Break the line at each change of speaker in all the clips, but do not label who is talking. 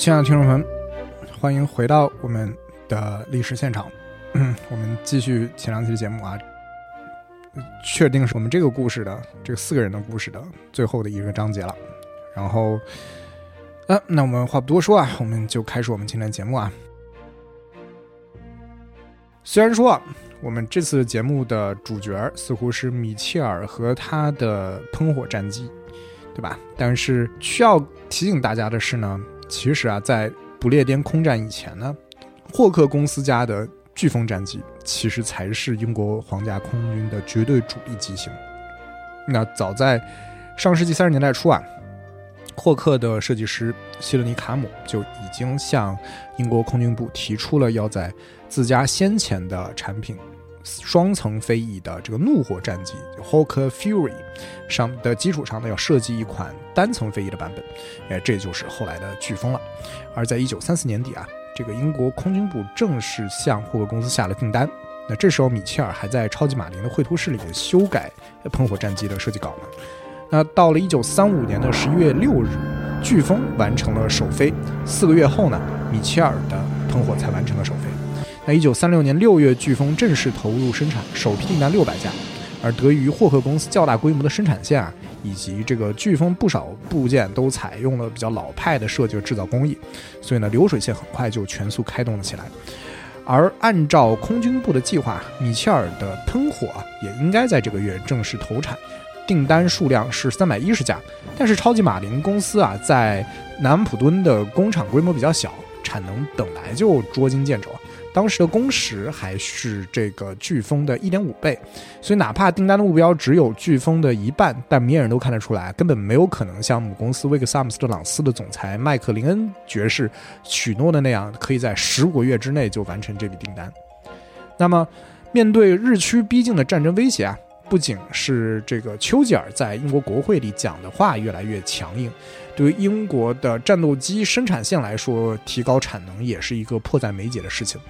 亲爱的听众朋友们，欢迎回到我们的历史现场。我们继续前两期的节目啊，确定是我们这个故事的这四个人的故事的最后的一个章节了。然后，啊，那我们话不多说啊，我们就开始我们今天的节目啊。虽然说我们这次节目的主角似乎是米切尔和他的喷火战机，对吧？但是需要提醒大家的是呢，其实啊，在不列颠空战以前呢，霍克公司家的飓风战机其实才是英国皇家空军的绝对主力机型。那早在上世纪三十年代初啊，霍克的设计师希勒尼卡姆就已经向英国空军部提出了要在自家先前的产品双层飞翼的这个怒火战机 （Hawk Fury 上的基础上呢，要设计一款单层飞翼的版本，哎，这就是后来的飓风了。而在一九三四年底啊，这个英国空军部正式向霍克公司下了订单。那这时候米切尔还在超级马林的绘图室里面修改喷火战机的设计稿呢。那到了一九三五年的十一月六日，飓风完成了首飞。四个月后呢，米切尔的喷火才完成了首飞。那一九三六年六月，飓风正式投入生产，首批订单六百架。而得益于霍克公司较大规模的生产线啊，以及这个飓风不少部件都采用了比较老派的设计和制造工艺，所以呢，流水线很快就全速开动了起来。而按照空军部的计划，米切尔的喷火也应该在这个月正式投产，订单数量是三百一十架。但是超级马林公司啊，在南普敦的工厂规模比较小，产能本来就捉襟见肘。当时的工时还是这个飓风的一点五倍，所以哪怕订单的目标只有飓风的一半，但明眼人都看得出来，根本没有可能像母公司威克萨姆斯特朗斯的总裁麦克林恩爵士许诺的那样，可以在十五个月之内就完成这笔订单。那么，面对日趋逼近的战争威胁啊！不仅是这个丘吉尔在英国国会里讲的话越来越强硬，对于英国的战斗机生产线来说，提高产能也是一个迫在眉睫的事情。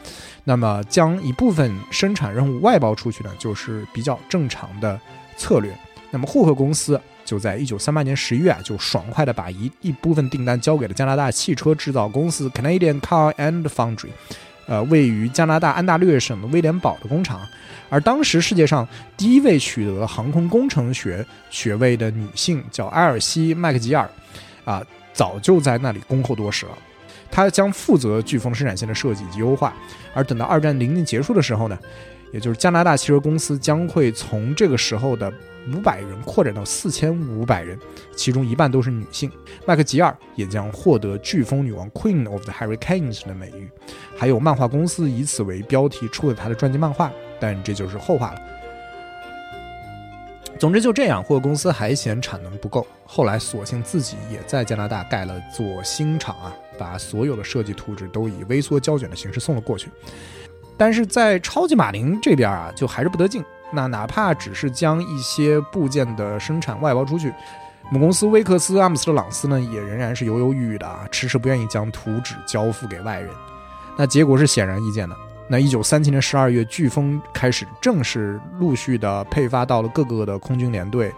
那么，将一部分生产任务外包出去呢，就是比较正常的策略。那么，霍克公司就在一九三八年十一月啊，就爽快的把一一部分订单交给了加拿大汽车制造公司 Canadian Car and Foundry，呃，位于加拿大安大略省的威廉堡的工厂。而当时世界上第一位取得航空工程学学位的女性叫埃尔西·麦克吉尔，啊，早就在那里恭候多时了。她将负责飓风生产线的设计以及优化。而等到二战临近结束的时候呢，也就是加拿大汽车公司将会从这个时候的五百人扩展到四千五百人，其中一半都是女性。麦克吉尔也将获得“飓风女王 ”（Queen of the Hurricanes） 的美誉。还有漫画公司以此为标题出了她的传记漫画。但这就是后话了。总之就这样，霍克公司还嫌产能不够，后来索性自己也在加拿大盖了座新厂啊，把所有的设计图纸都以微缩胶卷的形式送了过去。但是在超级马林这边啊，就还是不得劲。那哪怕只是将一些部件的生产外包出去，母公司威克斯阿姆斯特朗斯呢，也仍然是犹犹豫豫的啊，迟迟不愿意将图纸交付给外人。那结果是显而易见的。那一九三七年十二月，飓风开始正式陆续的配发到了各个的空军联队。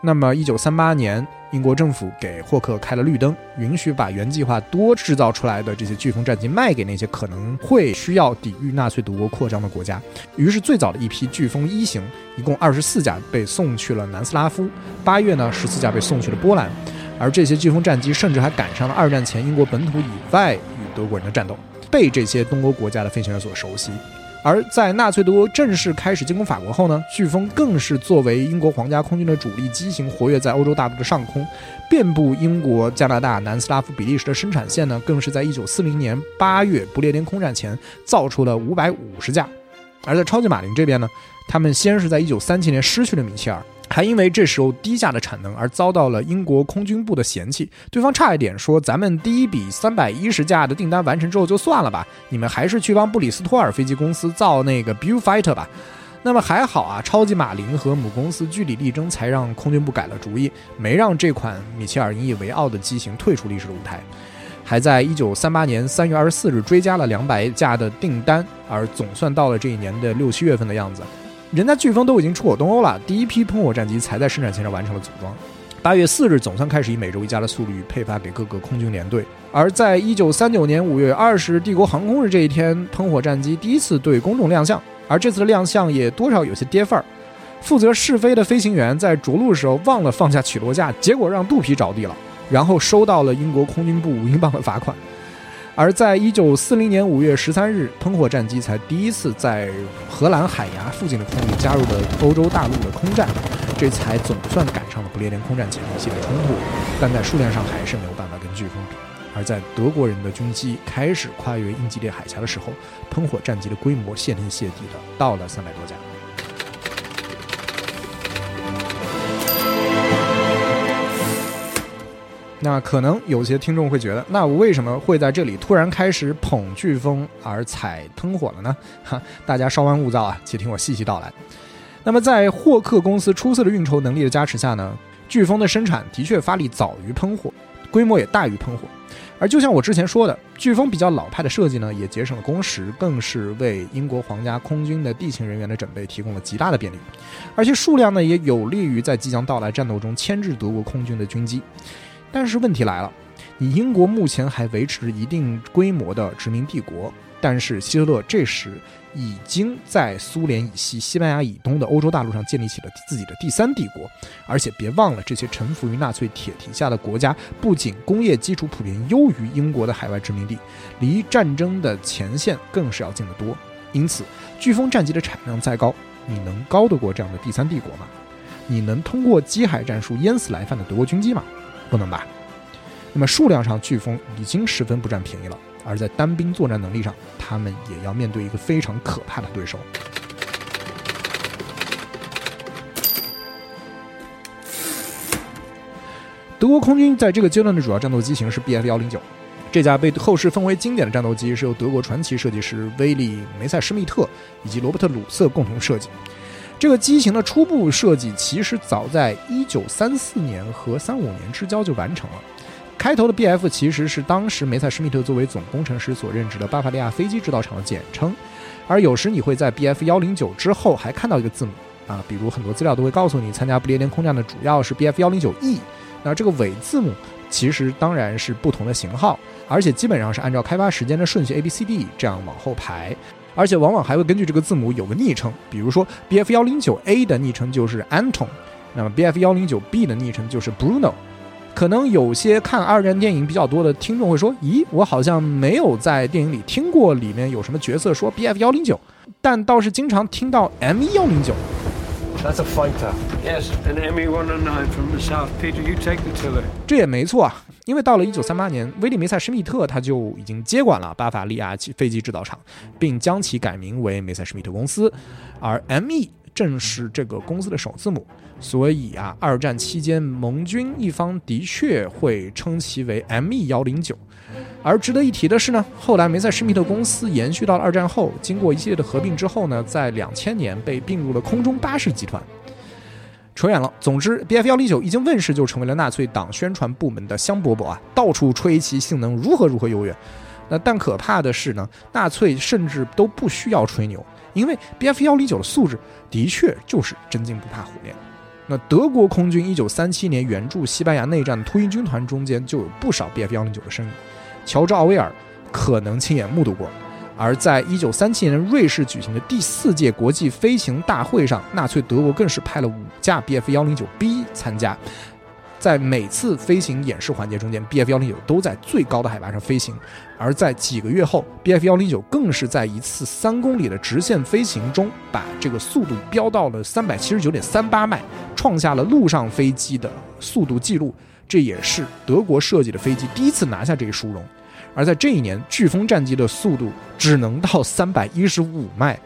那么一九三八年，英国政府给霍克开了绿灯，允许把原计划多制造出来的这些飓风战机卖给那些可能会需要抵御纳粹德国扩张的国家。于是最早的一批飓风一型，一共二十四架被送去了南斯拉夫。八月呢，十四架被送去了波兰。而这些飓风战机甚至还赶上了二战前英国本土以外与德国人的战斗。被这些东欧国家的飞行员所熟悉，而在纳粹德国正式开始进攻法国后呢，飓风更是作为英国皇家空军的主力机型活跃在欧洲大陆的上空，遍布英国、加拿大、南斯拉夫、比利时的生产线呢，更是在一九四零年八月不列颠空战前造出了五百五十架。而在超级马林这边呢，他们先是在一九三七年失去了米切尔。还因为这时候低价的产能而遭到了英国空军部的嫌弃，对方差一点说：“咱们第一笔三百一十架的订单完成之后就算了吧，你们还是去帮布里斯托尔飞机公司造那个 Bu Fighter 吧。”那么还好啊，超级马林和母公司据理力争，才让空军部改了主意，没让这款米切尔引以为傲的机型退出历史的舞台，还在一九三八年三月二十四日追加了两百架的订单，而总算到了这一年的六七月份的样子。人家飓风都已经出口东欧了，第一批喷火战机才在生产线上完成了组装。八月四日，总算开始以每周一架的速率配发给各个空军联队。而在一九三九年五月二十日帝国航空日这一天，喷火战机第一次对公众亮相，而这次的亮相也多少有些跌份儿。负责试飞的飞行员在着陆的时候忘了放下起落架，结果让肚皮着地了，然后收到了英国空军部五英镑的罚款。而在一九四零年五月十三日，喷火战机才第一次在荷兰海牙附近的空域加入了欧洲大陆的空战，这才总算赶上了不列颠空战前期的冲突，但在数量上还是没有办法跟飓风比。而在德国人的军机开始跨越英吉利海峡的时候，喷火战机的规模谢天谢地的到了三百多架。那可能有些听众会觉得，那我为什么会在这里突然开始捧飓风而踩喷火了呢？哈，大家稍安勿躁啊，且听我细细道来。那么在霍克公司出色的运筹能力的加持下呢，飓风的生产的确发力早于喷火，规模也大于喷火。而就像我之前说的，飓风比较老派的设计呢，也节省了工时，更是为英国皇家空军的地勤人员的准备提供了极大的便利，而且数量呢也有利于在即将到来战斗中牵制德国空军的军机。但是问题来了，你英国目前还维持一定规模的殖民帝国，但是希特勒这时已经在苏联以西、西班牙以东的欧洲大陆上建立起了自己的第三帝国，而且别忘了，这些臣服于纳粹铁蹄下的国家，不仅工业基础普遍优于英国的海外殖民地，离战争的前线更是要近得多。因此，飓风战机的产量再高，你能高得过这样的第三帝国吗？你能通过机海战术淹死来犯的德国军机吗？不能吧？那么数量上，飓风已经十分不占便宜了，而在单兵作战能力上，他们也要面对一个非常可怕的对手。德国空军在这个阶段的主要战斗机型是 Bf 幺零九，这架被后世奉为经典的战斗机是由德国传奇设计师威利梅塞施密特以及罗伯特鲁瑟共同设计。这个机型的初步设计其实早在一九三四年和三五年之交就完成了。开头的 B.F 其实是当时梅赛施密特作为总工程师所任职的巴伐利亚飞机制造厂的简称，而有时你会在 B.F 幺零九之后还看到一个字母啊，比如很多资料都会告诉你，参加不列颠空战的主要是 B.F 幺零九 E，那这个尾字母其实当然是不同的型号，而且基本上是按照开发时间的顺序 A、B、C、D 这样往后排。而且往往还会根据这个字母有个昵称，比如说 B F 幺零九 A 的昵称就是 Anton，那么 B F 幺零九 B 的昵称就是 Bruno。可能有些看二战电影比较多的听众会说：“咦，我好像没有在电影里听过里面有什么角色说 B F 幺零九，但倒是经常听到 M 一幺零九。”
That's a fighter.
Yes, an ME-109 from the south. Peter, you take the tiller.
这也没错啊，因为到了一九三八年，威利梅塞施密特他就已经接管了巴伐利亚飞机制造厂，并将其改名为梅塞施密特公司，而 ME 正是这个公司的首字母，所以啊，二战期间盟军一方的确会称其为 ME 幺零九。而值得一提的是呢，后来梅塞施密特公司延续到了二战后，经过一系列的合并之后呢，在两千年被并入了空中巴士集团。扯远了，总之，B F 幺零九一经问世就成为了纳粹党宣传部门的香饽饽啊，到处吹其性能如何如何优越。那但可怕的是呢，纳粹甚至都不需要吹牛，因为 B F 幺零九的素质的确就是真金不怕火炼。那德国空军一九三七年援助西班牙内战的秃鹰军团中间就有不少 B F 幺零九的身影，乔治奥威尔可能亲眼目睹过。而在一九三七年瑞士举行的第四届国际飞行大会上，纳粹德国更是派了五架 Bf 幺零九 B 参加，在每次飞行演示环节中间，Bf 幺零九都在最高的海拔上飞行。而在几个月后，Bf 幺零九更是在一次三公里的直线飞行中，把这个速度飙到了三百七十九点三八迈，创下了陆上飞机的速度记录。这也是德国设计的飞机第一次拿下这一殊荣。而在这一年，飓风战机的速度只能到三百一十五迈，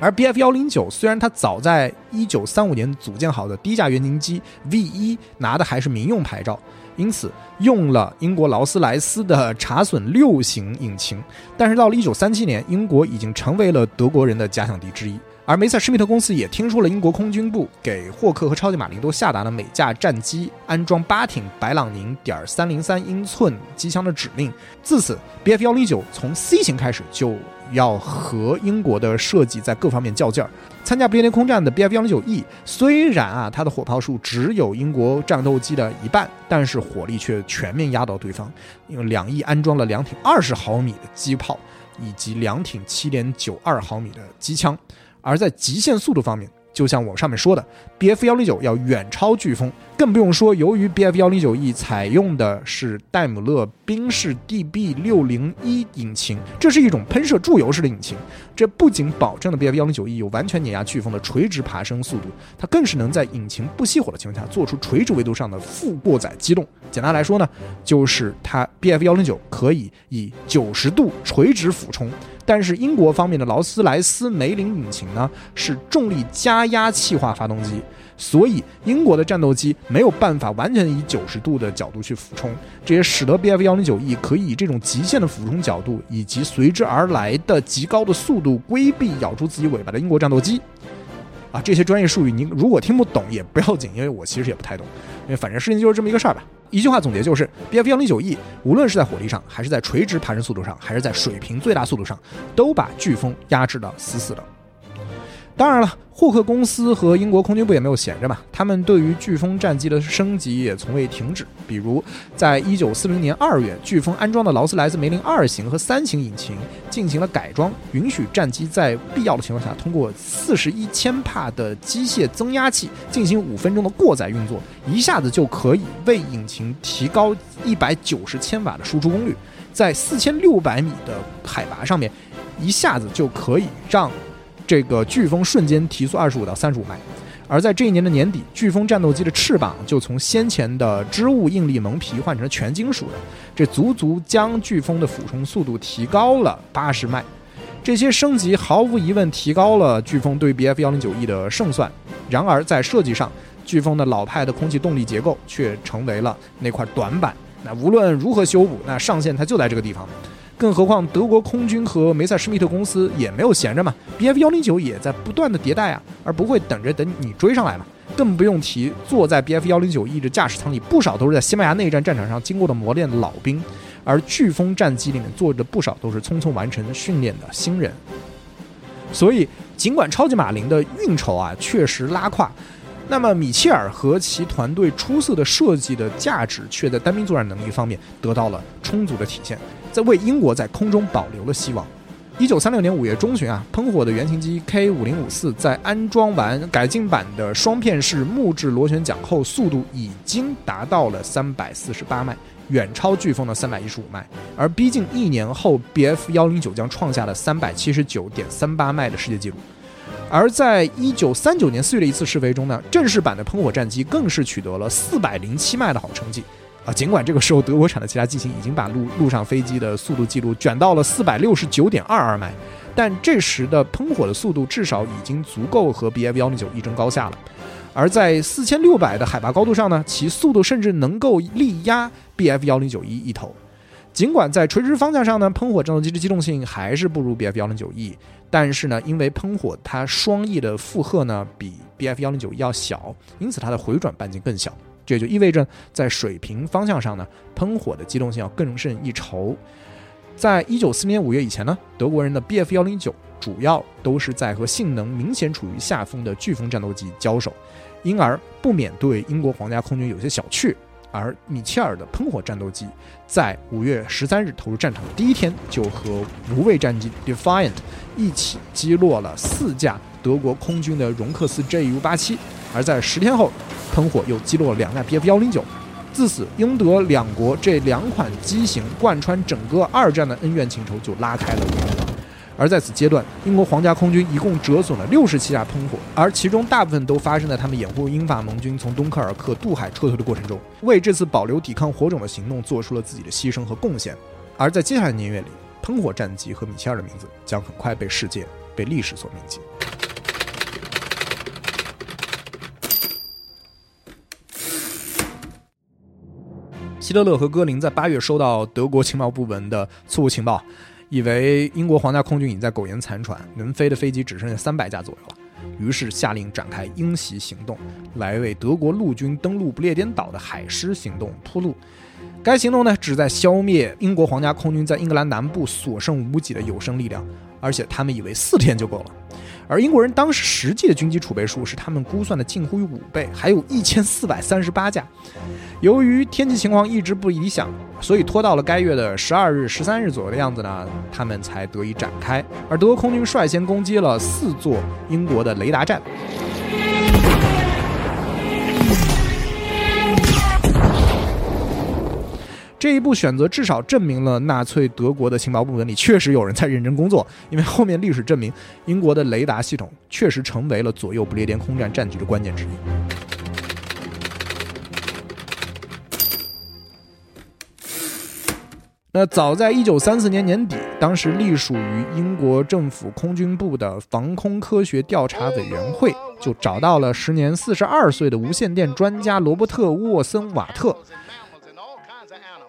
而 Bf 幺零九虽然它早在一九三五年组建好的第一架原型机 V 一拿的还是民用牌照，因此用了英国劳斯莱斯的查隼六型引擎，但是到了一九三七年，英国已经成为了德国人的假想敌之一，而梅赛施密特公司也听说了英国空军部给霍克和超级马林都下达了每架战机安装八挺白朗宁点三零三英寸机枪的指令。自此，BF 幺零九从 C 型开始就要和英国的设计在各方面较劲儿。参加不列颠空战的 BF 幺零九 E，虽然啊它的火炮数只有英国战斗机的一半，但是火力却全面压倒对方，因为两翼安装了两挺二十毫米的机炮以及两挺七点九二毫米的机枪。而在极限速度方面，就像我上面说的，BF 幺零九要远超飓风，更不用说由于 BF 幺零九 E 采用的是戴姆勒宾士 DB 六零一引擎，这是一种喷射注油式的引擎，这不仅保证了 BF 幺零九 E 有完全碾压飓风的垂直爬升速度，它更是能在引擎不熄火的情况下做出垂直维度上的负过载机动。简单来说呢，就是它 BF 幺零九可以以九十度垂直俯冲。但是英国方面的劳斯莱斯梅林引擎呢是重力加压气化发动机，所以英国的战斗机没有办法完全以九十度的角度去俯冲，这也使得 BF 幺零九 E 可以以这种极限的俯冲角度以及随之而来的极高的速度规避咬住自己尾巴的英国战斗机。啊，这些专业术语您如果听不懂也不要紧，因为我其实也不太懂，因为反正事情就是这么一个事儿吧。一句话总结就是，BF 幺零九 E 无论是在火力上，还是在垂直爬升速度上，还是在水平最大速度上，都把飓风压制的死死的。当然了，霍克公司和英国空军部也没有闲着嘛，他们对于飓风战机的升级也从未停止。比如，在一九四零年二月，飓风安装的劳斯莱斯梅林二型和三型引擎进行了改装，允许战机在必要的情况下，通过四十一千帕的机械增压器进行五分钟的过载运作，一下子就可以为引擎提高一百九十千瓦的输出功率，在四千六百米的海拔上面，一下子就可以让。这个飓风瞬间提速二十五到三十五迈，而在这一年的年底，飓风战斗机的翅膀就从先前的织物应力蒙皮换成全金属的，这足足将飓风的俯冲速度提高了八十迈。这些升级毫无疑问提高了飓风对 BF 幺零九 E 的胜算。然而在设计上，飓风的老派的空气动力结构却成为了那块短板。那无论如何修补，那上限它就在这个地方。更何况，德国空军和梅塞施密特公司也没有闲着嘛，BF 幺零九也在不断的迭代啊，而不会等着等你追上来嘛。更不用提坐在 BF 幺零九 E 的驾驶舱里，不少都是在西班牙内战战场上经过了磨练的老兵，而飓风战机里面坐着不少都是匆匆完成训练的新人。所以，尽管超级马林的运筹啊确实拉胯，那么米切尔和其团队出色的设计的价值，却在单兵作战能力方面得到了充足的体现。在为英国在空中保留了希望。一九三六年五月中旬啊，喷火的原型机 K 五零五四在安装完改进版的双片式木质螺旋桨后，速度已经达到了三百四十八迈，远超飓风的三百一十五迈。而逼近一年后，BF 幺零九将创下了三百七十九点三八迈的世界纪录。而在一九三九年四月的一次试飞中呢，正式版的喷火战机更是取得了四百零七迈的好成绩。啊，尽管这个时候德国产的其他机型已经把陆陆上飞机的速度记录卷到了四百六十九点二二迈，但这时的喷火的速度至少已经足够和 BF 幺零九一争高下了。而在四千六百的海拔高度上呢，其速度甚至能够力压 BF 幺零九一一头。尽管在垂直方向上呢，喷火战斗机的机动性还是不如 BF 幺零九 E，但是呢，因为喷火它双翼的负荷呢比 BF 幺零九一要小，因此它的回转半径更小。这就意味着，在水平方向上呢，喷火的机动性要更胜一筹。在一九四年五月以前呢，德国人的 BF 幺零九主要都是在和性能明显处于下风的飓风战斗机交手，因而不免对英国皇家空军有些小觑。而米切尔的喷火战斗机在五月十三日投入战场的第一天，就和无畏战机 Defiant 一起击落了四架德国空军的容克斯 JU 八七，而在十天后。喷火又击落了两架 BF 幺零九，自此英德两国这两款机型贯穿整个二战的恩怨情仇就拉开了帷幕。而在此阶段，英国皇家空军一共折损了六十七架喷火，而其中大部分都发生在他们掩护英法盟军从敦刻尔克渡海撤退的过程中，为这次保留抵抗火种的行动做出了自己的牺牲和贡献。而在接下来的年月里，喷火战机和米切尔的名字将很快被世界、被历史所铭记。希特勒和戈林在八月收到德国情报部门的错误情报，以为英国皇家空军已在苟延残喘，能飞的飞机只剩下三百架左右了，于是下令展开鹰袭行动，来为德国陆军登陆不列颠岛的海狮行动铺路。该行动呢，旨在消灭英国皇家空军在英格兰南部所剩无几的有生力量，而且他们以为四天就够了。而英国人当时实际的军机储备数是他们估算的近乎于五倍，还有一千四百三十八架。由于天气情况一直不理想，所以拖到了该月的十二日、十三日左右的样子呢，他们才得以展开。而德国空军率先攻击了四座英国的雷达站。这一步选择至少证明了纳粹德国的情报部门里确实有人在认真工作，因为后面历史证明，英国的雷达系统确实成为了左右不列颠空战战局的关键之一。那早在一九三四年年底，当时隶属于英国政府空军部的防空科学调查委员会就找到了时年四十二岁的无线电专家罗伯特·沃森瓦特。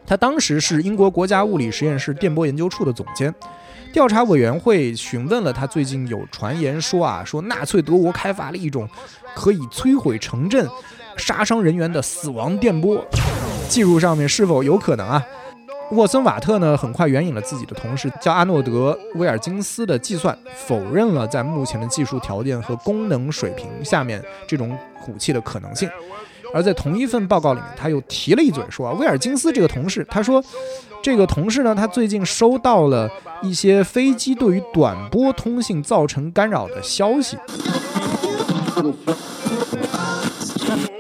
他当时是英国国家物理实验室电波研究处的总监，调查委员会询问了他最近有传言说啊，说纳粹德国开发了一种可以摧毁城镇、杀伤人员的死亡电波，技术上面是否有可能啊？沃森瓦特呢，很快援引了自己的同事叫阿诺德·威尔金斯的计算，否认了在目前的技术条件和功能水平下面这种武器的可能性。而在同一份报告里面，他又提了一嘴，说啊，威尔金斯这个同事，他说，这个同事呢，他最近收到了一些飞机对于短波通信造成干扰的消息。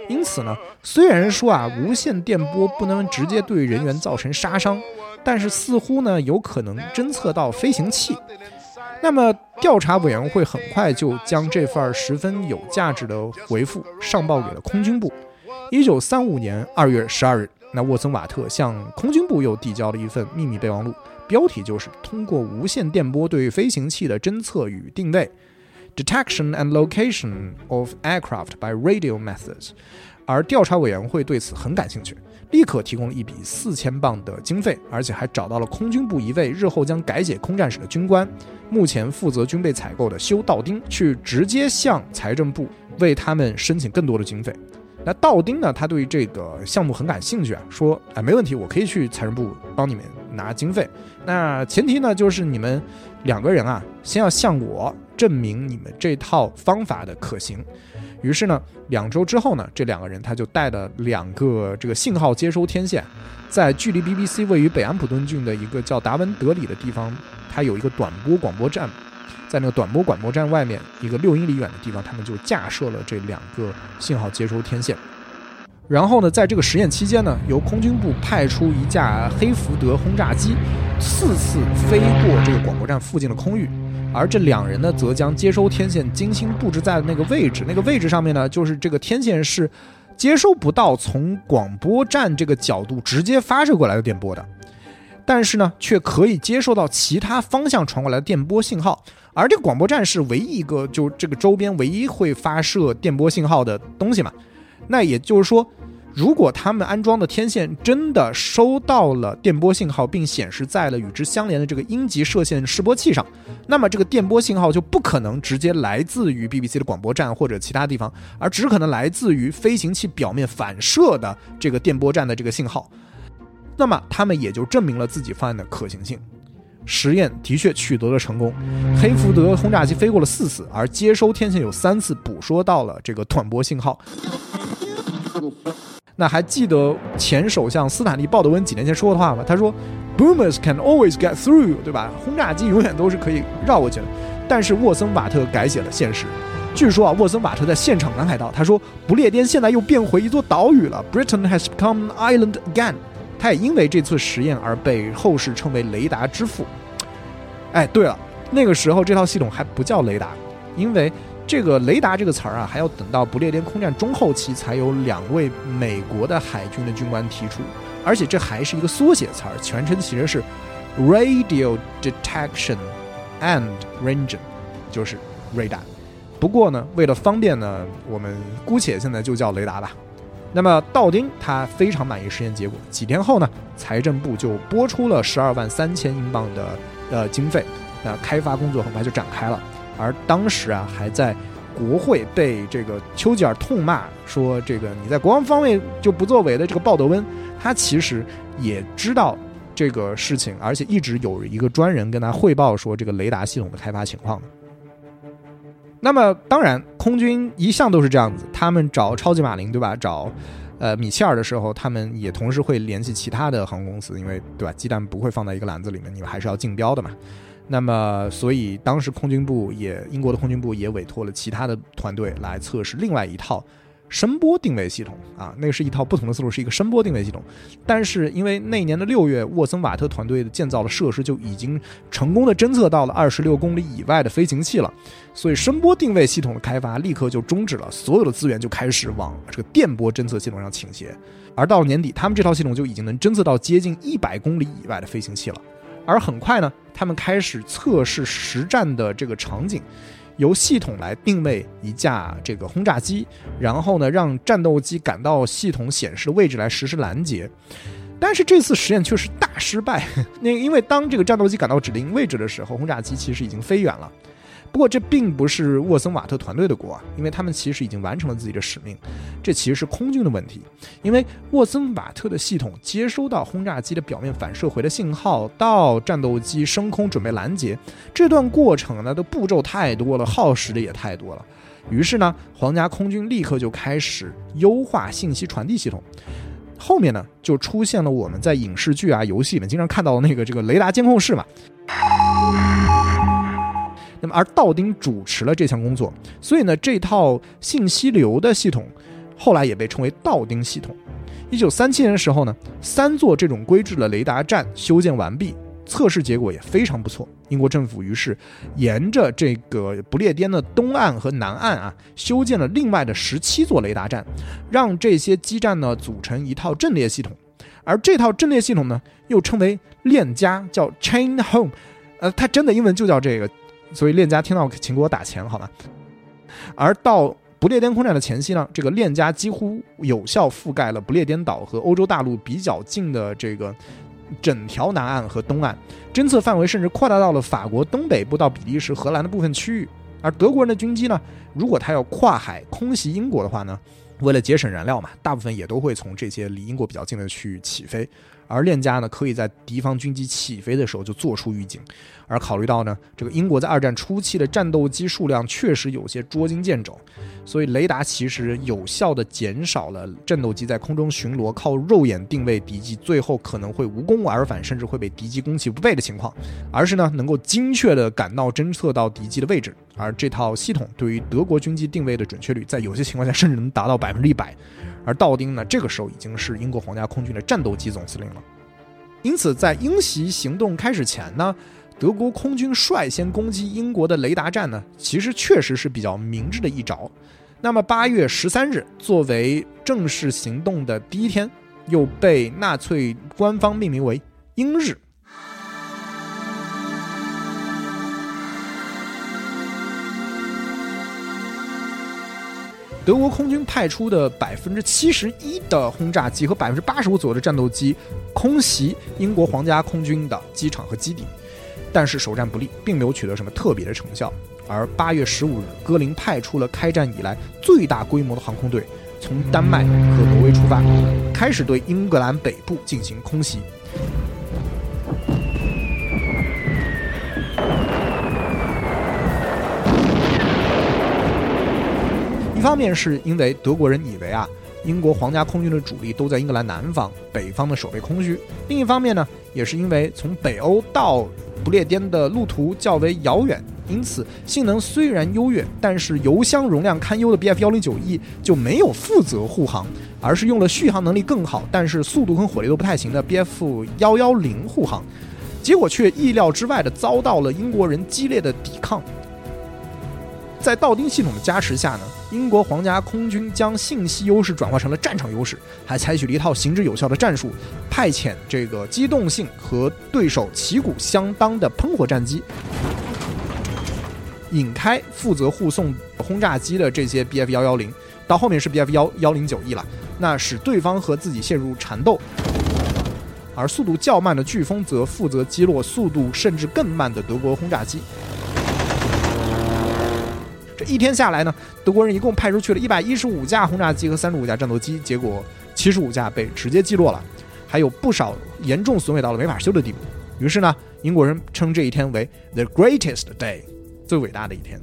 因此呢，虽然说啊，无线电波不能直接对人员造成杀伤，但是似乎呢，有可能侦测到飞行器。那么，调查委员会很快就将这份十分有价值的回复上报给了空军部。一九三五年二月十二日，那沃森瓦特向空军部又递交了一份秘密备忘录，标题就是“通过无线电波对飞行器的侦测与定位 （Detection and Location of Aircraft by Radio Methods）”。而调查委员会对此很感兴趣，立刻提供了一笔四千磅的经费，而且还找到了空军部一位日后将改写空战史的军官，目前负责军备采购的修道丁，去直接向财政部为他们申请更多的经费。那道丁呢？他对于这个项目很感兴趣啊，说：“哎，没问题，我可以去财政部帮你们拿经费。那前提呢，就是你们两个人啊，先要向我证明你们这套方法的可行。”于是呢，两周之后呢，这两个人他就带了两个这个信号接收天线，在距离 BBC 位于北安普顿郡的一个叫达文德里的地方，它有一个短波广播站。在那个短波广播站外面一个六英里远的地方，他们就架设了这两个信号接收天线。然后呢，在这个实验期间呢，由空军部派出一架黑福德轰炸机，四次飞过这个广播站附近的空域。而这两人呢，则将接收天线精心布置在那个位置，那个位置上面呢，就是这个天线是接收不到从广播站这个角度直接发射过来的电波的，但是呢，却可以接收到其他方向传过来的电波信号。而这个广播站是唯一一个，就这个周边唯一会发射电波信号的东西嘛？那也就是说，如果他们安装的天线真的收到了电波信号，并显示在了与之相连的这个阴极射线示波器上，那么这个电波信号就不可能直接来自于 BBC 的广播站或者其他地方，而只可能来自于飞行器表面反射的这个电波站的这个信号。那么他们也就证明了自己方案的可行性。实验的确取得了成功，黑福德轰炸机飞过了四次，而接收天线有三次捕捉到了这个短波信号。那还记得前首相斯坦利·鲍德温几年前说过的话吗？他说：“Boomers can always get through，对吧？轰炸机永远都是可以绕过去的。”但是沃森瓦特改写了现实。据说啊，沃森瓦特在现场感慨道：“他说，不列颠现在又变回一座岛屿了，Britain has become an island again。”他也因为这次实验而被后世称为“雷达之父”。哎，对了，那个时候这套系统还不叫雷达，因为这个“雷达”这个词儿啊，还要等到不列颠空战中后期才有两位美国的海军的军官提出，而且这还是一个缩写词儿，全称其实是 “Radio Detection and Ranging”，就是雷达。不过呢，为了方便呢，我们姑且现在就叫雷达吧。那么道丁他非常满意实验结果。几天后呢，财政部就拨出了十二万三千英镑的呃经费，那开发工作很快就展开了。而当时啊，还在国会被这个丘吉尔痛骂说，这个你在国防方面就不作为的这个鲍德温，他其实也知道这个事情，而且一直有一个专人跟他汇报说这个雷达系统的开发情况的。那么，当然，空军一向都是这样子，他们找超级马林，对吧？找呃米切尔的时候，他们也同时会联系其他的航空公司，因为对吧？鸡蛋不会放在一个篮子里面，你们还是要竞标的嘛。那么，所以当时空军部也，英国的空军部也委托了其他的团队来测试另外一套声波定位系统啊，那是一套不同的思路，是一个声波定位系统。但是因为那年的六月，沃森瓦特团队的建造的设施就已经成功的侦测到了二十六公里以外的飞行器了，所以声波定位系统的开发立刻就终止了，所有的资源就开始往这个电波侦测系统上倾斜。而到了年底，他们这套系统就已经能侦测到接近一百公里以外的飞行器了。而很快呢，他们开始测试实战的这个场景，由系统来定位一架这个轰炸机，然后呢，让战斗机赶到系统显示的位置来实施拦截。但是这次实验却是大失败。那因为当这个战斗机赶到指定位置的时候，轰炸机其实已经飞远了。不过这并不是沃森瓦特团队的锅啊，因为他们其实已经完成了自己的使命。这其实是空军的问题，因为沃森瓦特的系统接收到轰炸机的表面反射回的信号，到战斗机升空准备拦截这段过程呢的步骤太多了，耗时的也太多了。于是呢，皇家空军立刻就开始优化信息传递系统。后面呢，就出现了我们在影视剧啊、游戏里面经常看到的那个这个雷达监控室嘛。那么，而道丁主持了这项工作，所以呢，这套信息流的系统后来也被称为道丁系统。一九三七年的时候呢，三座这种规制的雷达站修建完毕，测试结果也非常不错。英国政府于是沿着这个不列颠的东岸和南岸啊，修建了另外的十七座雷达站，让这些基站呢组成一套阵列系统。而这套阵列系统呢，又称为链家，叫 Chain Home，呃，它真的英文就叫这个。所以链家听到请给我打钱好吗？而到不列颠空战的前夕呢，这个链家几乎有效覆盖了不列颠岛和欧洲大陆比较近的这个整条南岸和东岸，侦测范围甚至扩大到了法国东北部到比利时、荷兰的部分区域。而德国人的军机呢，如果他要跨海空袭英国的话呢，为了节省燃料嘛，大部分也都会从这些离英国比较近的区域起飞。而链家呢，可以在敌方军机起飞的时候就做出预警。而考虑到呢，这个英国在二战初期的战斗机数量确实有些捉襟见肘，所以雷达其实有效的减少了战斗机在空中巡逻靠肉眼定位敌机，最后可能会无功而返，甚至会被敌机攻其不备的情况，而是呢能够精确的赶到侦测到敌机的位置。而这套系统对于德国军机定位的准确率，在有些情况下甚至能达到百分之一百。而道丁呢，这个时候已经是英国皇家空军的战斗机总司令了。因此，在英袭行动开始前呢。德国空军率先攻击英国的雷达站呢，其实确实是比较明智的一招。那么八月十三日作为正式行动的第一天，又被纳粹官方命名为“英日”。德国空军派出的百分之七十一的轰炸机和百分之八十五左右的战斗机，空袭英国皇家空军的机场和基地。但是首战不利，并没有取得什么特别的成效。而八月十五日，格林派出了开战以来最大规模的航空队，从丹麦和挪威出发，开始对英格兰北部进行空袭。方面是因为德国人以为啊，英国皇家空军的主力都在英格兰南方，北方的守备空虚；另一方面呢，也是因为从北欧到不列颠的路途较为遥远，因此性能虽然优越，但是油箱容量堪忧的 Bf 幺零九 E 就没有负责护航，而是用了续航能力更好，但是速度和火力都不太行的 Bf 幺幺零护航，结果却意料之外的遭到了英国人激烈的抵抗。在道丁系统的加持下呢，英国皇家空军将信息优势转化成了战场优势，还采取了一套行之有效的战术，派遣这个机动性和对手旗鼓相当的喷火战机，引开负责护送轰炸机的这些 Bf 幺幺零，到后面是 Bf 幺幺零九 E 了，那使对方和自己陷入缠斗。而速度较慢的飓风则负责击落速度甚至更慢的德国轰炸机。这一天下来呢，德国人一共派出去了一百一十五架轰炸机和三十五架战斗机，结果七十五架被直接击落了，还有不少严重损毁到了没法修的地步。于是呢，英国人称这一天为 “the greatest day”，最伟大的一天。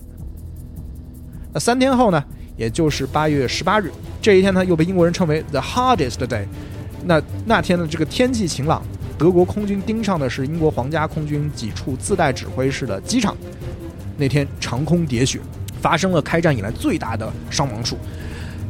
那三天后呢，也就是八月十八日，这一天呢又被英国人称为 “the hardest day”。那那天的这个天气晴朗，德国空军盯上的是英国皇家空军几处自带指挥室的机场。那天长空叠雪，发生了开战以来最大的伤亡数。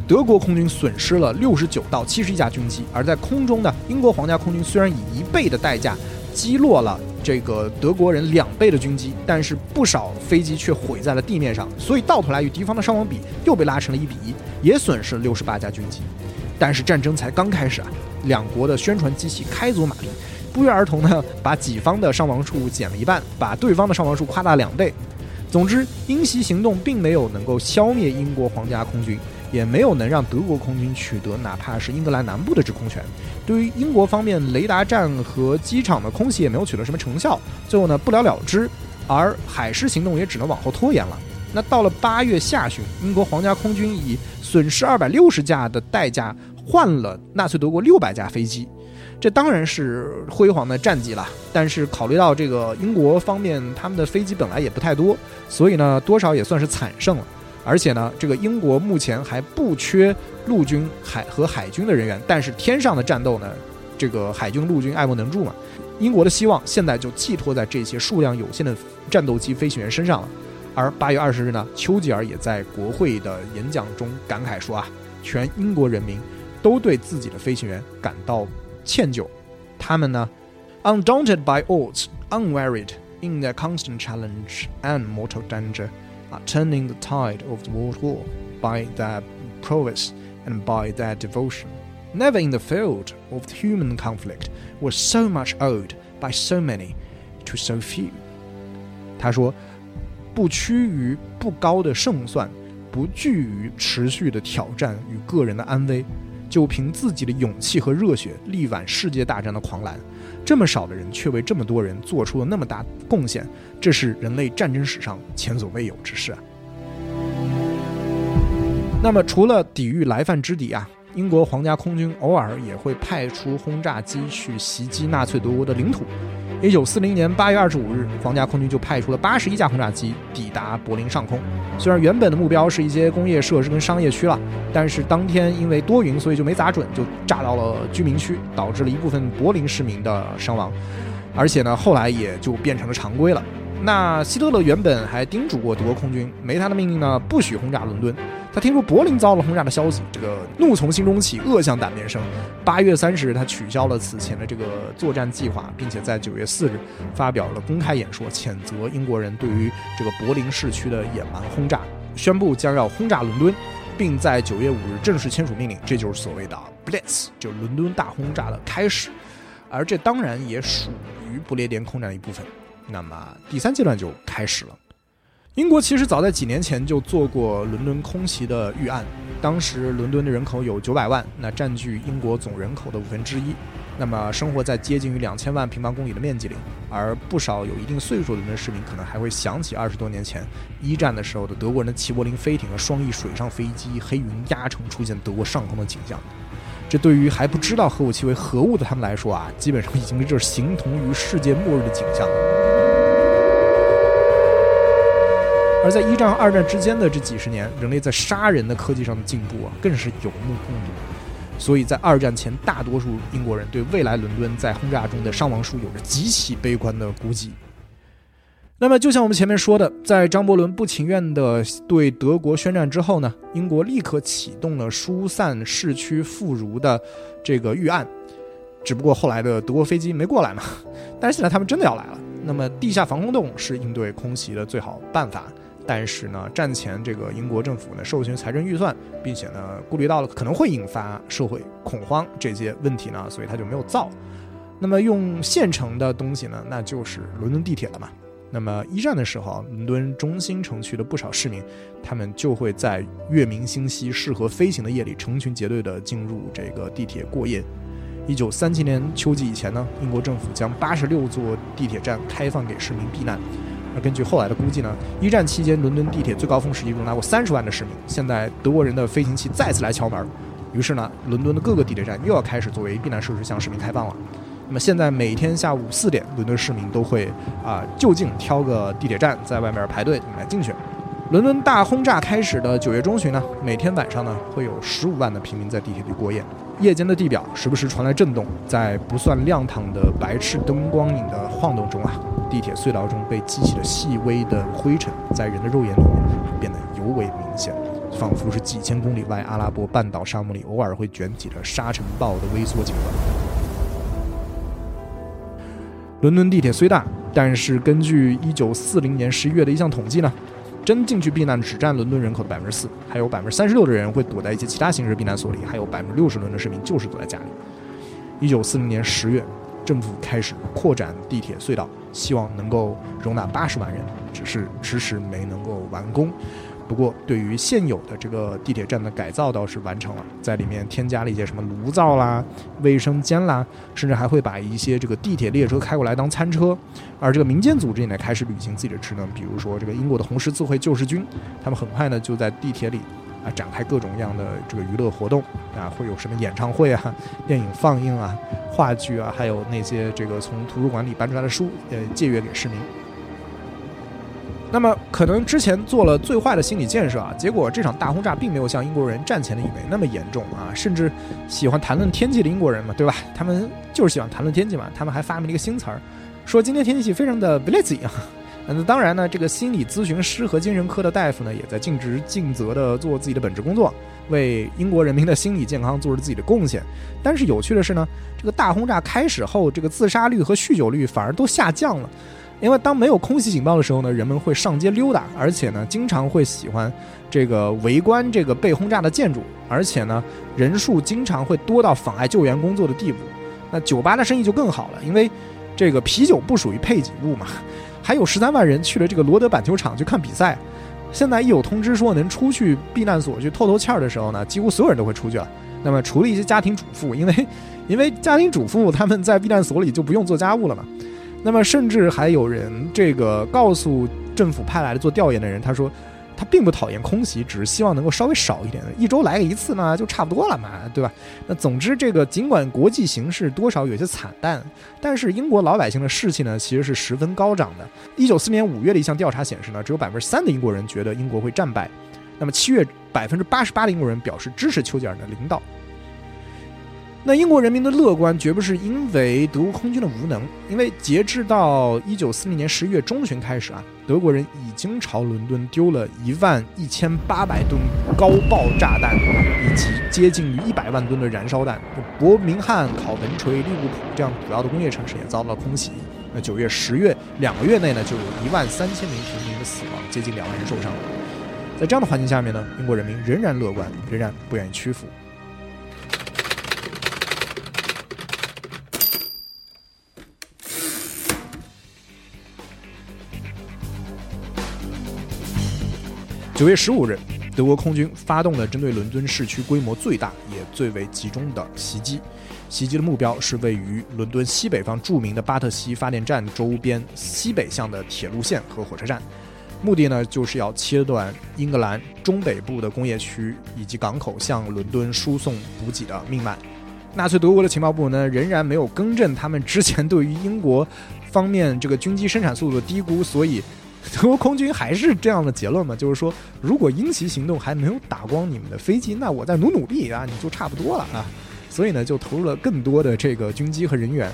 德国空军损失了六十九到七十一架军机，而在空中呢，英国皇家空军虽然以一倍的代价击落了这个德国人两倍的军机，但是不少飞机却毁在了地面上，所以到头来与敌方的伤亡比又被拉成了一比一，也损失了六十八架军机。但是战争才刚开始啊，两国的宣传机器开足马力，不约而同呢把己方的伤亡数减了一半，把对方的伤亡数夸大两倍。总之，英袭行动并没有能够消灭英国皇家空军，也没有能让德国空军取得哪怕是英格兰南部的制空权。对于英国方面，雷达站和机场的空袭也没有取得什么成效，最后呢不了了之。而海狮行动也只能往后拖延了。那到了八月下旬，英国皇家空军以损失二百六十架的代价换了纳粹德国六百架飞机。这当然是辉煌的战绩了，但是考虑到这个英国方面他们的飞机本来也不太多，所以呢多少也算是惨胜了。而且呢，这个英国目前还不缺陆军、海和海军的人员，但是天上的战斗呢，这个海军、陆军爱莫能助嘛。英国的希望现在就寄托在这些数量有限的战斗机飞行员身上了。而八月二十日呢，丘吉尔也在国会的演讲中感慨说啊，全英国人民都对自己的飞行员感到。歉疚，他们呢，undaunted by odds, unwearied in their constant challenge and mortal danger, are turning the tide of the world war by their prowess and by their devotion. Never in the field of human conflict was so much owed by so many to so few. 他说，不屈于不高的胜算，不惧于持续的挑战与个人的安危。 就凭自己的勇气和热血力挽世界大战的狂澜，这么少的人却为这么多人做出了那么大贡献，这是人类战争史上前所未有之事啊！那么，除了抵御来犯之敌啊，英国皇家空军偶尔也会派出轰炸机去袭击纳粹德国的领土。一九四零年八月二十五日，皇家空军就派出了八十一架轰炸机抵达柏林上空。虽然原本的目标是一些工业设施跟商业区了，但是当天因为多云，所以就没砸准，就炸到了居民区，导致了一部分柏林市民的伤亡。而且呢，后来也就变成了常规了。那希特勒原本还叮嘱过德国空军，没他的命令呢，不许轰炸伦敦。他听说柏林遭了轰炸的消息，这个怒从心中起，恶向胆边生。八月三十日，他取消了此前的这个作战计划，并且在九月四日发表了公开演说，谴责英国人对于这个柏林市区的野蛮轰炸，宣布将要轰炸伦敦，并在九月五日正式签署命令。这就是所谓的 Blitz，就伦敦大轰炸的开始。而这当然也属于不列颠空战的一部分。那么第三阶段就开始了。英国其实早在几年前就做过伦敦空袭的预案，当时伦敦的人口有九百万，那占据英国总人口的五分之一，那么生活在接近于两千万平方公里的面积里，而不少有一定岁数的伦敦市民可能还会想起二十多年前一战的时候的德国人的齐柏林飞艇和双翼水上飞机黑云压城出现德国上空的景象，这对于还不知道核武器为何物的他们来说啊，基本上已经是形同于世界末日的景象了。而在一战和二战之间的这几十年，人类在杀人的科技上的进步啊，更是有目共睹。所以在二战前，大多数英国人对未来伦敦在轰炸中的伤亡数有着极其悲观的估计。那么，就像我们前面说的，在张伯伦不情愿的对德国宣战之后呢，英国立刻启动了疏散市区妇孺的这个预案。只不过后来的德国飞机没过来嘛，但是现在他们真的要来了。那么，地下防空洞是应对空袭的最好办法。但是呢，战前这个英国政府呢授权财政预算，并且呢顾虑到了可能会引发社会恐慌这些问题呢，所以他就没有造。那么用现成的东西呢，那就是伦敦地铁了嘛。那么一战的时候，伦敦中心城区的不少市民，他们就会在月明星稀、适合飞行的夜里，成群结队的进入这个地铁过夜。一九三七年秋季以前呢，英国政府将八十六座地铁站开放给市民避难。而根据后来的估计呢，一战期间伦敦地铁最高峰时期容纳过三十万的市民。现在德国人的飞行器再次来敲门，于是呢，伦敦的各个地铁站又要开始作为避难设施向市民开放了。那么现在每天下午四点，伦敦市民都会啊就近挑个地铁站，在外面排队来进去。伦敦大轰炸开始的九月中旬呢，每天晚上呢会有十五万的平民在地铁里过夜。夜间的地表时不时传来震动，在不算亮堂的白炽灯光影的晃动中啊，地铁隧道中被激起的细微的灰尘，在人的肉眼里面变得尤为明显，仿佛是几千公里外阿拉伯半岛沙漠里偶尔会卷起的沙尘暴的微缩景观。伦敦地铁虽大，但是根据一九四零年十一月的一项统计呢。真进去避难只占伦敦人口的百分之四，还有百分之三十六的人会躲在一些其他形式避难所里，还有百分之六十伦敦市民就是躲在家里。一九四零年十月，政府开始扩展地铁隧道，希望能够容纳八十万人，只是迟迟没能够完工。不过，对于现有的这个地铁站的改造倒是完成了，在里面添加了一些什么炉灶啦、卫生间啦，甚至还会把一些这个地铁列车开过来当餐车。而这个民间组织也开始履行自己的职能，比如说这个英国的红十字会救世军，他们很快呢就在地铁里啊展开各种各样的这个娱乐活动啊，会有什么演唱会啊、电影放映啊、话剧啊，还有那些这个从图书馆里搬出来的书，呃，借阅给市民。那么，可能之前做了最坏的心理建设啊，结果这场大轰炸并没有像英国人战前的以为那么严重啊，甚至喜欢谈论天气的英国人嘛，对吧？他们就是喜欢谈论天气嘛，他们还发明了一个新词儿，说今天天气非常的 blizzzy 啊。那当然呢，这个心理咨询师和精神科的大夫呢，也在尽职尽责的做自己的本职工作，为英国人民的心理健康做着自己的贡献。但是有趣的是呢，这个大轰炸开始后，这个自杀率和酗酒率反而都下降了。因为当没有空袭警报的时候呢，人们会上街溜达，而且呢，经常会喜欢这个围观这个被轰炸的建筑，而且呢，人数经常会多到妨碍救援工作的地步。那酒吧的生意就更好了，因为这个啤酒不属于配给物嘛。还有十三万人去了这个罗德板球场去看比赛。现在一有通知说能出去避难所去透透气儿的时候呢，几乎所有人都会出去了。那么除了一些家庭主妇，因为因为家庭主妇他们在避难所里就不用做家务了嘛。那么，甚至还有人这个告诉政府派来的做调研的人，他说他并不讨厌空袭，只是希望能够稍微少一点，一周来个一次呢，就差不多了嘛，对吧？那总之，这个尽管国际形势多少有些惨淡，但是英国老百姓的士气呢，其实是十分高涨的。一九四年五月的一项调查显示呢，只有百分之三的英国人觉得英国会战败，那么七月百分之八十八的英国人表示支持丘吉尔的领导。那英国人民的乐观绝不是因为德国空军的无能，因为截至到一九四零年十一月中旬开始啊，德国人已经朝伦敦丢了一万一千八百吨高爆炸弹，以及接近于一百万吨的燃烧弹。伯明翰、考文垂、利物浦这样主要的工业城市也遭到了空袭。那九月、十月两个月内呢，就有一万三千名平民的死亡，接近两万人受伤。在这样的环境下面呢，英国人民仍然乐观，仍然不愿意屈服。九月十五日，德国空军发动了针对伦敦市区规模最大也最为集中的袭击。袭击的目标是位于伦敦西北方著名的巴特西发电站周边西北向的铁路线和火车站，目的呢就是要切断英格兰中北部的工业区以及港口向伦敦输送补给的命脉。纳粹德国的情报部呢仍然没有更正他们之前对于英国方面这个军机生产速度的低估，所以。德国空军还是这样的结论嘛？就是说，如果鹰袭行动还没有打光你们的飞机，那我再努努力啊，你就差不多了啊。所以呢，就投入了更多的这个军机和人员。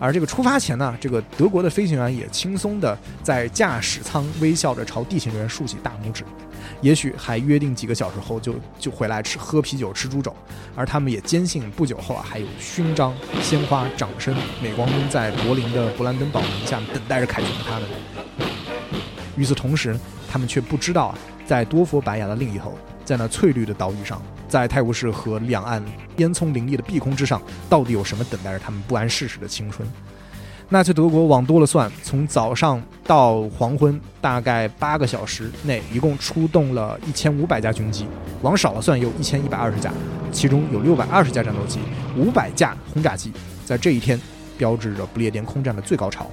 而这个出发前呢，这个德国的飞行员也轻松的在驾驶舱微笑着朝地勤人员竖起大拇指，也许还约定几个小时后就就回来吃喝啤酒吃猪肘。而他们也坚信不久后啊，还有勋章、鲜花、掌声、镁光灯在柏林的勃兰登堡门下等待着凯旋的他们。与此同时，他们却不知道啊，在多佛白牙的另一头，在那翠绿的岛屿上，在泰晤士河两岸烟囱林立的碧空之上，到底有什么等待着他们不谙世事的青春？纳粹德国往多了算，从早上到黄昏，大概八个小时内，一共出动了一千五百架军机；往少了算，有一千一百二十架。其中有六百二十架战斗机、五百架轰炸机。在这一天，标志着不列颠空战的最高潮，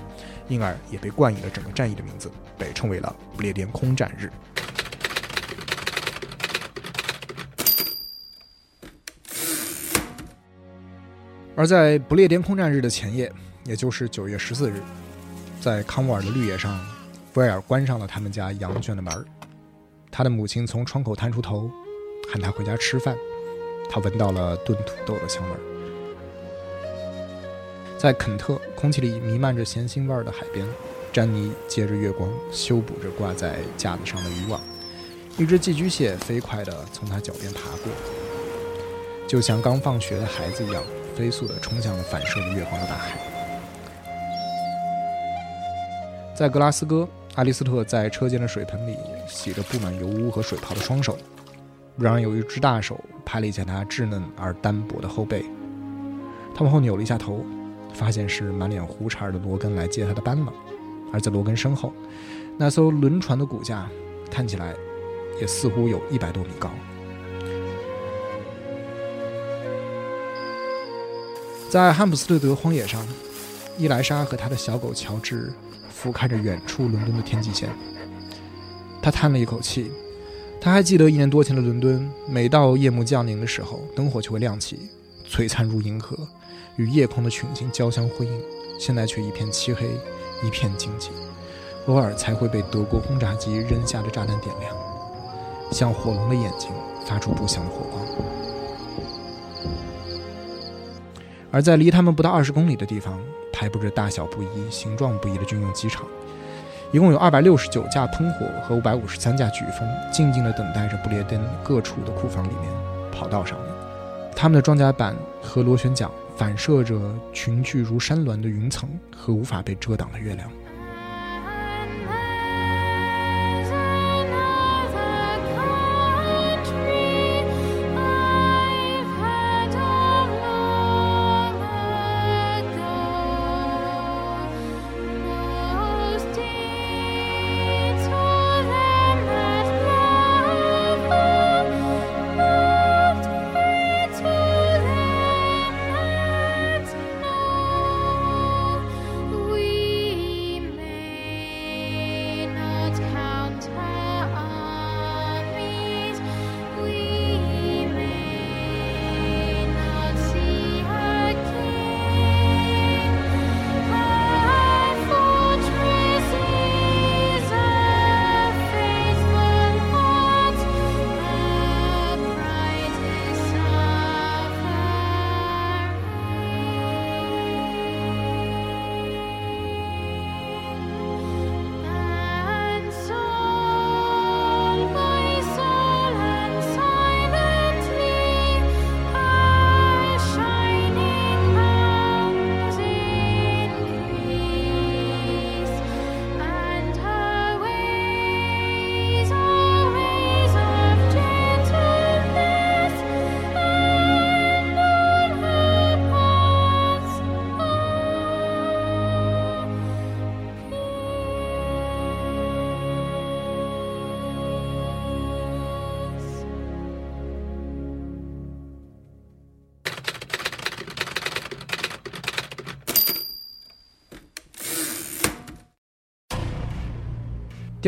因而也被冠以了整个战役的名字，被称为了不列颠空战日。而在不列颠空战日的前夜，也就是九月十四日，在康沃尔的绿野上，威尔关上了他们家羊圈的门他的母亲从窗口探出头，喊他回家吃饭。他闻到了炖土豆的香味儿。在肯特，空气里弥漫着咸腥味儿的海边，詹妮借着月光修补着挂在架子上的渔网。一只寄居蟹飞快地从他脚边爬过，就像刚放学的孩子一样。飞速地冲向了反射着月光的大海。在格拉斯哥，阿里斯特在车间的水盆里洗着布满油污和水泡的双手，然而有一只大手拍了一下他稚嫩而单薄的后背。他往后扭了一下头，发现是满脸胡茬的罗根来接他的班了。而在罗根身后，那艘轮船的骨架看起来也似乎有一百多米高。在汉普斯特德荒野上，伊莱莎和他的小狗乔治俯瞰着远处伦敦的天际线。他叹了一口气，他还记得一年多前的伦敦，每到夜幕降临的时候，灯火就会亮起，璀璨如银河，与夜空的群星交相辉映。现在却一片漆黑，一片静寂，偶尔才会被德国轰炸机扔下的炸弹点亮，像火龙的眼睛，发出不祥的火光。而在离他们不到二十公里的地方，排布着大小不一、形状不一的军用机场，一共有二百六十九架喷火和五百五十三架飓风，静静地等待着不列颠各处的库房里面、跑道上面。他们的装甲板和螺旋桨反射着群聚如山峦的云层和无法被遮挡的月亮。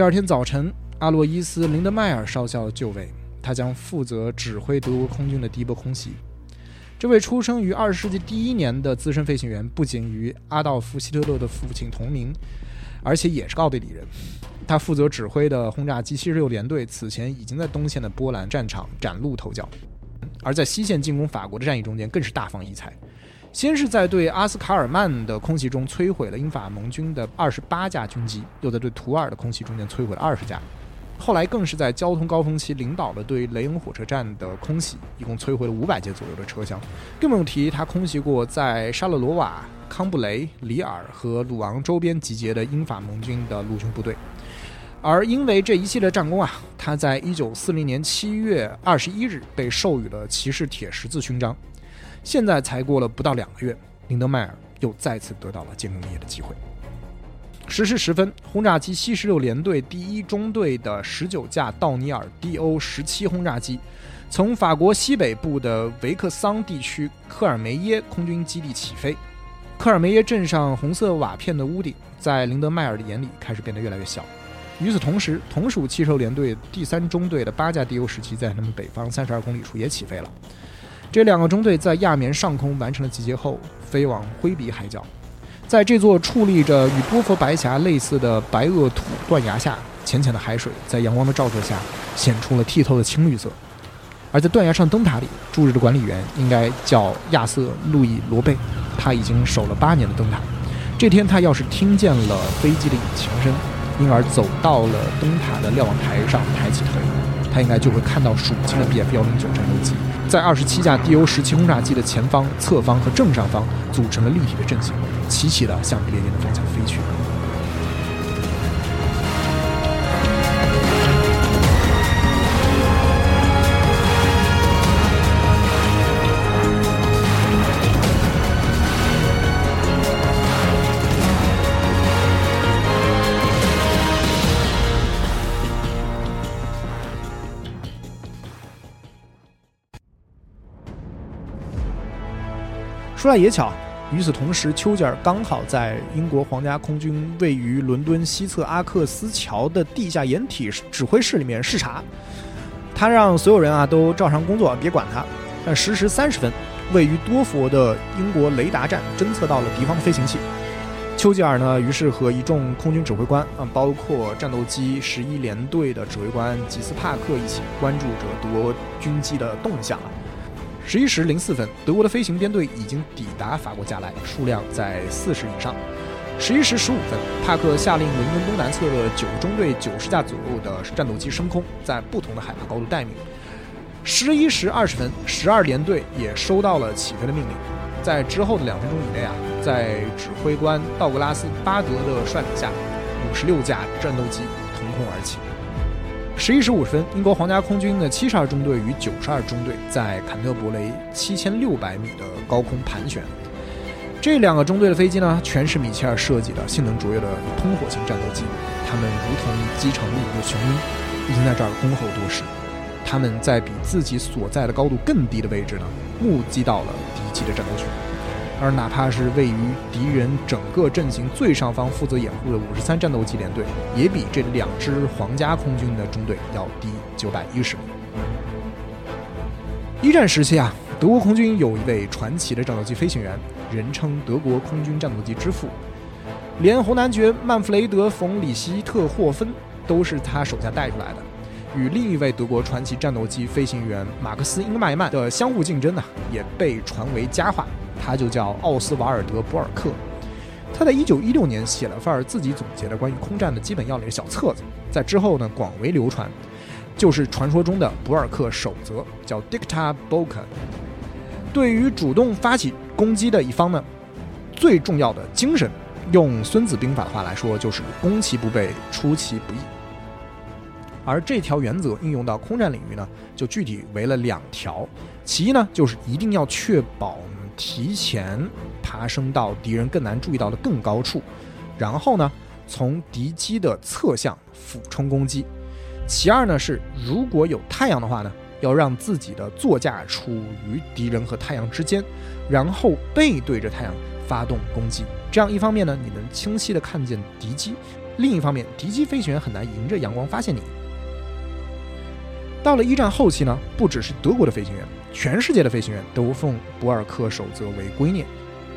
第二天早晨，阿洛伊斯·林德迈尔少校就位，他将负责指挥德国空军的第一波空袭。这位出生于二十世纪第一年的资深飞行员，不仅与阿道夫·希特勒的父亲同名，而且也是奥地利人。他负责指挥的轰炸机七十六联队，此前已经在东线的波兰战场崭露头角，而在西线进攻法国的战役中间，更是大放异彩。先是在对阿斯卡尔曼的空袭中摧毁了英法盟军的二十八架军机，又在对图尔的空袭中间摧毁了二十架，后来更是在交通高峰期领导了对雷恩火车站的空袭，一共摧毁了五百节左右的车厢。更不用提他空袭过在沙勒罗瓦、康布雷、里尔和鲁昂周边集结的英法盟军的陆军部队。而因为这一系列战功啊，他在一九四零年七月二十一日被授予了骑士铁十字勋章。现在才过了不到两个月，林德迈尔又再次得到了建功立业的机会。十时十分，轰炸机七十六联队第一中队的十九架道尼尔 DO 十七轰炸机，从法国西北部的维克桑地区科尔梅耶空军基地起飞。科尔梅耶镇上红色瓦片的屋顶，在林德迈尔的眼里开始变得越来越小。与此同时，同属汽车联队第三中队的八架 D. O. 十七在他们北方三十二公里处也起飞了。这两个中队在亚眠上空完成了集结后，飞往灰比海角。在这座矗立着与波佛白峡类似的白垩土断崖下，浅浅的海水在阳光的照射下显出了剔透的青绿色。而在断崖上灯塔里驻日的管理员应该叫亚瑟·路易·罗贝，他已经守了八年的灯塔。这天，他要是听见了飞机的引擎声，因而走到了灯塔的瞭望台上，抬起头，他应该就会看到数不清的 Bf 幺零九战斗机。在二十七架 D-U 十七轰炸机的前方、侧方和正上方组成了立体的阵型，齐齐的向烈焰的方向飞去。说来也巧，与此同时，丘吉尔刚好在英国皇家空军位于伦敦西侧阿克斯桥的地下掩体指挥室里面视察。他让所有人啊都照常工作，别管他。但十时三十分，位于多佛的英国雷达站侦测到了敌方飞行器。丘吉尔呢，于是和一众空军指挥官啊，包括战斗机十一联队的指挥官吉斯帕克一起关注着德军机的动向。十一时零四分，德国的飞行编队已经抵达法国加莱，数量在四十以上。十一时十五分，帕克下令伦敦东南侧的九中队九十架左右的战斗机升空，在不同的海拔高度待命。十一时二十分，十二联队也收到了起飞的命令。在之后的两分钟以内啊，在指挥官道格拉斯·巴德的率领下，五十六架战斗机腾空而起。十一时五十分，英国皇家空军的七十二中队与九十二中队在坎特伯雷七千六百米的高空盘旋。这两个中队的飞机呢，全是米切尔设计的性能卓越的喷火型战斗机，它们如同机场里的雄鹰，已经在这儿恭候多时。他们在比自己所在的高度更低的位置呢，目击到了敌机的战斗群。而哪怕是位于敌人整个阵型最上方负责掩护的五十三战斗机联队，也比这两支皇家空军的中队要低九百一十米。一战时期啊，德国空军有一位传奇的战斗机飞行员，人称德国空军战斗机之父，连红男爵曼弗雷德·冯·里希特霍芬都是他手下带出来的。与另一位德国传奇战斗机飞行员马克思·英迈曼的相互竞争呢，也被传为佳话。他就叫奥斯瓦尔德·博尔克，他在一九一六年写了份自己总结的关于空战的基本要领的小册子，在之后呢广为流传，就是传说中的博尔克守则，叫 Dicta b o k a 对于主动发起攻击的一方呢，最重要的精神，用孙子兵法的话来说，就是攻其不备，出其不意。而这条原则应用到空战领域呢，就具体为了两条，其一呢，就是一定要确保。提前爬升到敌人更难注意到的更高处，然后呢，从敌机的侧向俯冲攻击。其二呢是，如果有太阳的话呢，要让自己的座驾处于敌人和太阳之间，然后背对着太阳发动攻击。这样一方面呢，你能清晰的看见敌机；另一方面，敌机飞行员很难迎着阳光发现你。到了一战后期呢，不只是德国的飞行员。全世界的飞行员都奉博尔克守则为圭臬，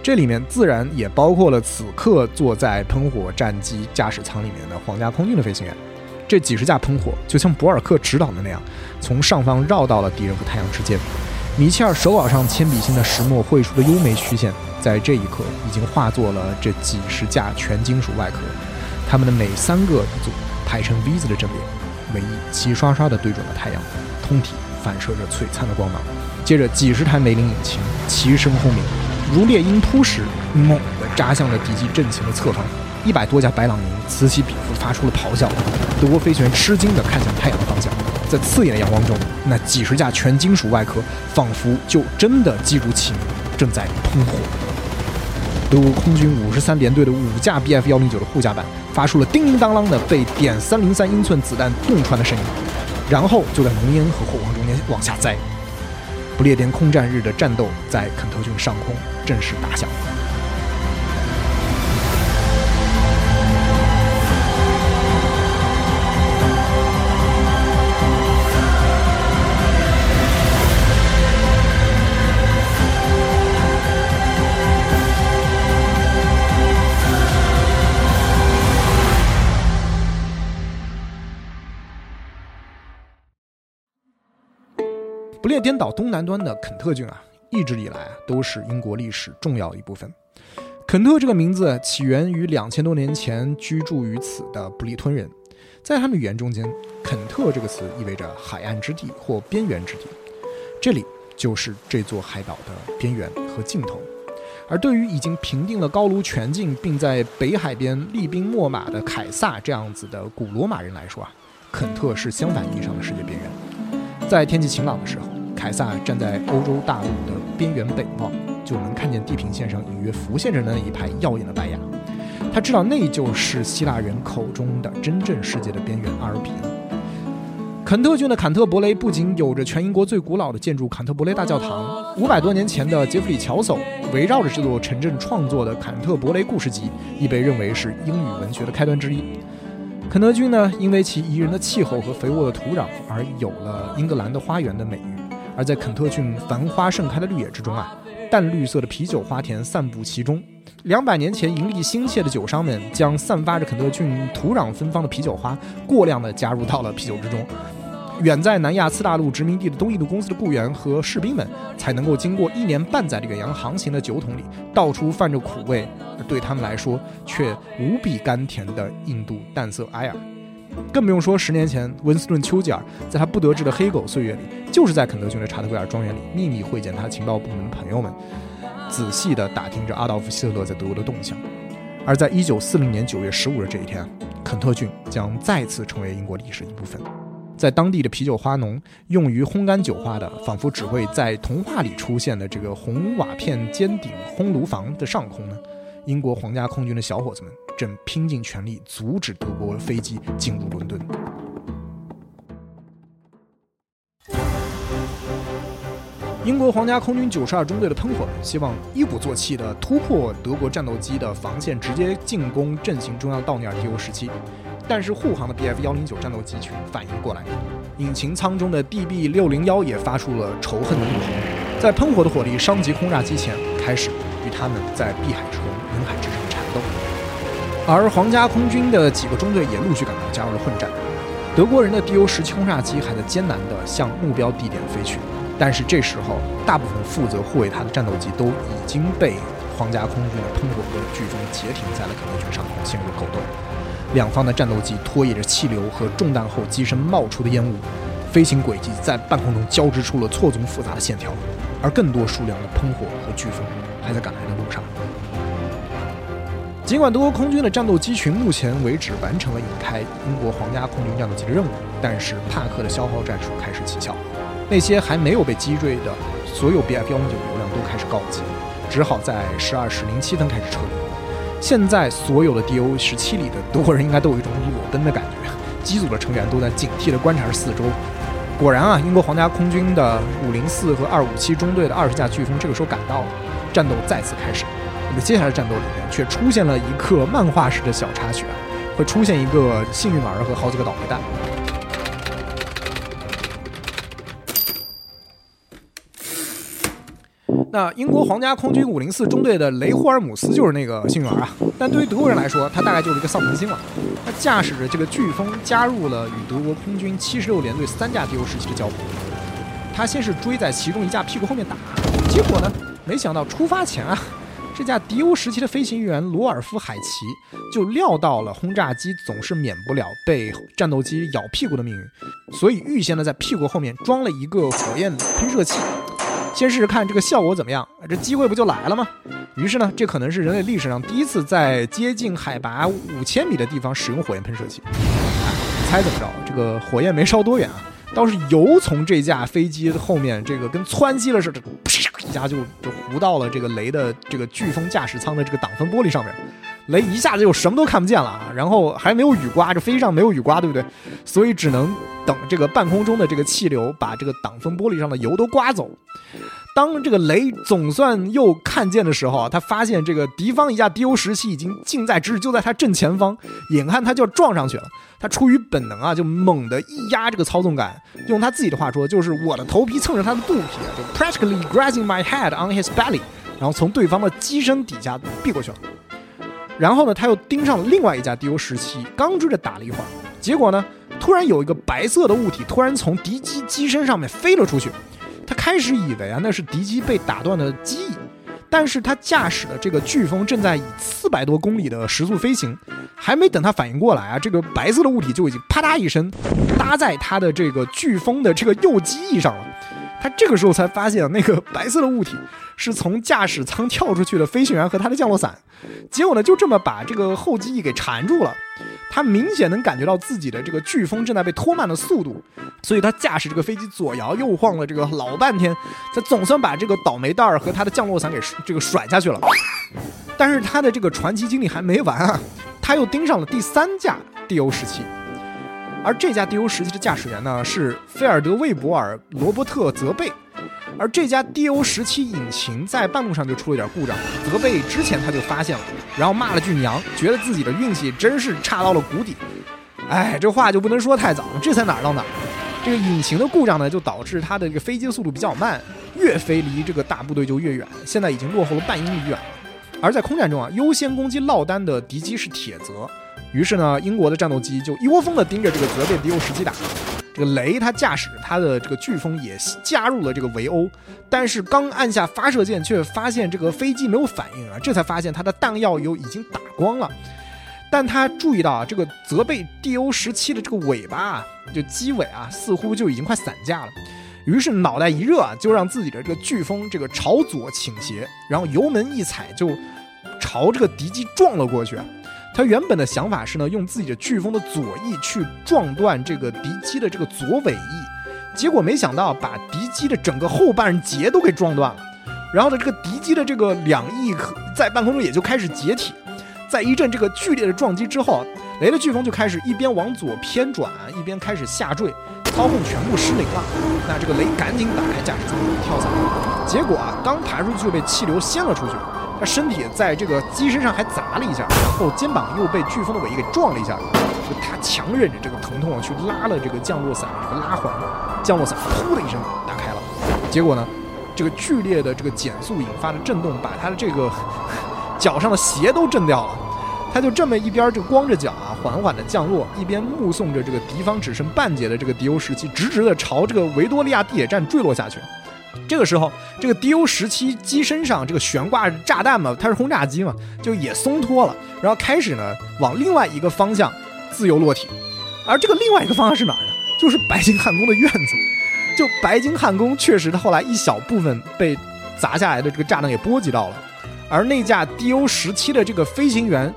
这里面自然也包括了此刻坐在喷火战机驾驶舱里面的皇家空军的飞行员。这几十架喷火就像博尔克指导的那样，从上方绕到了敌人和太阳之间。米切尔手稿上铅笔芯的石墨绘出的优美曲线，在这一刻已经化作了这几十架全金属外壳，它们的每三个一组排成 V 字的阵列，尾翼齐刷刷地对准了太阳，通体反射着璀璨的光芒。接着，几十台梅林引擎齐声轰鸣，如猎鹰扑食，猛地扎向了敌机阵型的侧方。一百多架白朗宁此起彼伏发出了咆哮。德国飞行员吃惊地看向太阳的方向，在刺眼的阳光中，那几十架全金属外壳仿佛就真的击如其名，正在喷火。德国空军五十三联队的五架 Bf 幺零九的护甲板发出了叮叮当啷的被点三零三英寸子弹洞穿的声音。然后就在浓烟和火光中间往下栽。不列颠空战日的战斗在肯特郡上空正式打响。颠岛东南端的肯特郡啊，一直以来啊都是英国历史重要一部分。肯特这个名字起源于两千多年前居住于此的布里吞人，在他们语言中间，肯特这个词意味着海岸之地或边缘之地，这里就是这座海岛的边缘和尽头。而对于已经平定了高卢全境，并在北海边厉兵秣马的凯撒这样子的古罗马人来说啊，肯特是相反意义上的世界边缘。在天气晴朗的时候。凯撒站在欧洲大陆的边缘北望，就能看见地平线上隐约浮现着的那一排耀眼的白牙。他知道那就是希腊人口中的真正世界的边缘阿尔比。肯特郡的坎特伯雷不仅有着全英国最古老的建筑坎特伯雷大教堂，五百多年前的杰弗里乔叟围绕着这座城镇创作的坎特伯雷故事集，亦被认为是英语文学的开端之一。肯特郡呢，因为其宜人的气候和肥沃的土壤，而有了“英格兰的花园”的美誉。而在肯特郡繁花盛开的绿野之中啊，淡绿色的啤酒花田散布其中。两百年前，盈利心切的酒商们将散发着肯特郡土壤芬芳的啤酒花过量的加入到了啤酒之中。远在南亚次大陆殖民地的东印度公司的雇员和士兵们，才能够经过一年半载的远洋航行的酒桶里，倒出泛着苦味，对他们来说却无比甘甜的印度淡色埃尔。更不用说十年前，温斯顿·丘吉尔在他不得志的黑狗岁月里，就是在肯特郡的查特维尔庄园里秘密会见他情报部门的朋友们，仔细地打听着阿道夫·希特勒在德国的动向。而在1940年9月15日这一天，肯特郡将再次成为英国历史一部分。在当地的啤酒花农用于烘干酒花的，仿佛只会在童话里出现的这个红瓦片尖顶烘炉房的上空呢，英国皇家空军的小伙子们。正拼尽全力阻止德国飞机进入伦敦。英国皇家空军九十二中队的喷火们希望一鼓作气地突破德国战斗机的防线，直接进攻阵型中央道尼尔 D O 十七。但是护航的 B F 幺零九战斗机群反应过来，引擎舱中的 D B 六零幺也发出了仇恨的怒吼，在喷火的火力伤及轰炸机前，开始与他们在碧海之中。而皇家空军的几个中队也陆续赶到，加入了混战。德国人的 D.U. 十七轰炸机还在艰难地向目标地点飞去，但是这时候，大部分负责护卫它的战斗机都已经被皇家空军的喷火和飓风截停在了肯德基上空，陷入了狗斗。两方的战斗机拖曳着气流和中弹后机身冒出的烟雾，飞行轨迹在半空中交织出了错综复杂的线条，而更多数量的喷火和飓风还在赶来的路上。尽管德国空军的战斗机群目前为止完成了引开英国皇家空军战斗机的任务，但是帕克的消耗战术开始起效，那些还没有被击坠的所有 Bf 幺零九流量都开始告急，只好在十二时零七分开始撤离。现在所有的 Do 十七里的德国人应该都有一种裸奔的感觉，机组的成员都在警惕地观察着四周。果然啊，英国皇家空军的五零四和二五七中队的二十架飓风这个时候赶到了，战斗再次开始。接下来战斗里面却出现了一个漫画式的小插曲啊，会出现一个幸运儿和好几个倒霉蛋。那英国皇家空军五零四中队的雷霍尔姆斯就是那个幸运儿啊，但对于德国人来说，他大概就是一个丧门星了。他驾驶着这个飓风加入了与德国空军七十六联队三架 D-O 时期的交火。他先是追在其中一架屁股后面打，结果呢，没想到出发前啊。这架迪欧时期的飞行员罗尔夫海奇就料到了轰炸机总是免不了被战斗机咬屁股的命运，所以预先呢在屁股后面装了一个火焰喷射器，先试试看这个效果怎么样，这机会不就来了吗？于是呢，这可能是人类历史上第一次在接近海拔五千米的地方使用火焰喷射器。猜怎么着？这个火焰没烧多远啊，倒是油从这架飞机后面这个跟窜机了似的，啪一下就就糊到了这个雷的这个飓风驾驶舱的这个挡风玻璃上面，雷一下子就什么都看不见了啊，然后还没有雨刮，这飞机上没有雨刮，对不对？所以只能等这个半空中的这个气流把这个挡风玻璃上的油都刮走。当这个雷总算又看见的时候啊，他发现这个敌方一架 DO 十七已经近在咫尺，就在他正前方，眼看他就要撞上去了。他出于本能啊，就猛地一压这个操纵杆，用他自己的话说，就是我的头皮蹭着他的肚皮，就 practically grazing my head on his belly，然后从对方的机身底下避过去了。然后呢，他又盯上了另外一架 DO 十七，刚追着打了一会儿，结果呢，突然有一个白色的物体突然从敌机机身上面飞了出去。他开始以为啊，那是敌机被打断的机翼，但是他驾驶的这个飓风正在以四百多公里的时速飞行，还没等他反应过来啊，这个白色的物体就已经啪嗒一声搭在他的这个飓风的这个右机翼上了。他这个时候才发现，那个白色的物体是从驾驶舱跳出去的飞行员和他的降落伞，结果呢，就这么把这个后机翼给缠住了。他明显能感觉到自己的这个飓风正在被拖慢的速度，所以他驾驶这个飞机左摇右晃了这个老半天，他总算把这个倒霉蛋儿和他的降落伞给这个甩下去了。但是他的这个传奇经历还没完啊，他又盯上了第三架 DO 十七。而这架 DO 十七的驾驶员呢是菲尔德·魏博尔·罗伯特·泽贝，而这架 DO 十七引擎在半路上就出了点故障，泽贝之前他就发现了，然后骂了句娘，觉得自己的运气真是差到了谷底。哎，这话就不能说太早，这才哪儿到哪儿。这个引擎的故障呢，就导致他的这个飞机的速度比较慢，越飞离这个大部队就越远，现在已经落后了半英里远了。而在空战中啊，优先攻击落单的敌机是铁泽。于是呢，英国的战斗机就一窝蜂地盯着这个泽贝 DO 十七打。这个雷他驾驶他的这个飓风也加入了这个围殴，但是刚按下发射键，却发现这个飞机没有反应啊，这才发现他的弹药油已经打光了。但他注意到啊，这个泽贝 DO 十七的这个尾巴啊，就机尾啊，似乎就已经快散架了。于是脑袋一热啊，就让自己的这个飓风这个朝左倾斜，然后油门一踩就朝这个敌机撞了过去。他原本的想法是呢，用自己的飓风的左翼去撞断这个敌机的这个左尾翼，结果没想到把敌机的整个后半截都给撞断了。然后呢，这个敌机的这个两翼在半空中也就开始解体。在一阵这个剧烈的撞击之后，雷的飓风就开始一边往左偏转，一边开始下坠，操控全部失灵了。那这个雷赶紧打开驾驶舱跳伞，结果啊，刚爬出去就被气流掀了出去。他身体在这个机身上还砸了一下，然后肩膀又被飓风的尾翼给撞了一下，就他强忍着这个疼痛去拉了这个降落伞这个拉环，降落伞噗的一声打开了。结果呢，这个剧烈的这个减速引发的震动把他的这个 脚上的鞋都震掉了。他就这么一边就光着脚啊，缓缓的降落，一边目送着这个敌方只剩半截的这个迪欧时期直直的朝这个维多利亚地铁站坠落下去。这个时候，这个 D U 十七机身上这个悬挂炸弹嘛，它是轰炸机嘛，就也松脱了，然后开始呢往另外一个方向自由落体。而这个另外一个方向是哪儿呢？就是白金汉宫的院子。就白金汉宫确实，它后来一小部分被砸下来的这个炸弹给波及到了。而那架 D U 十七的这个飞行员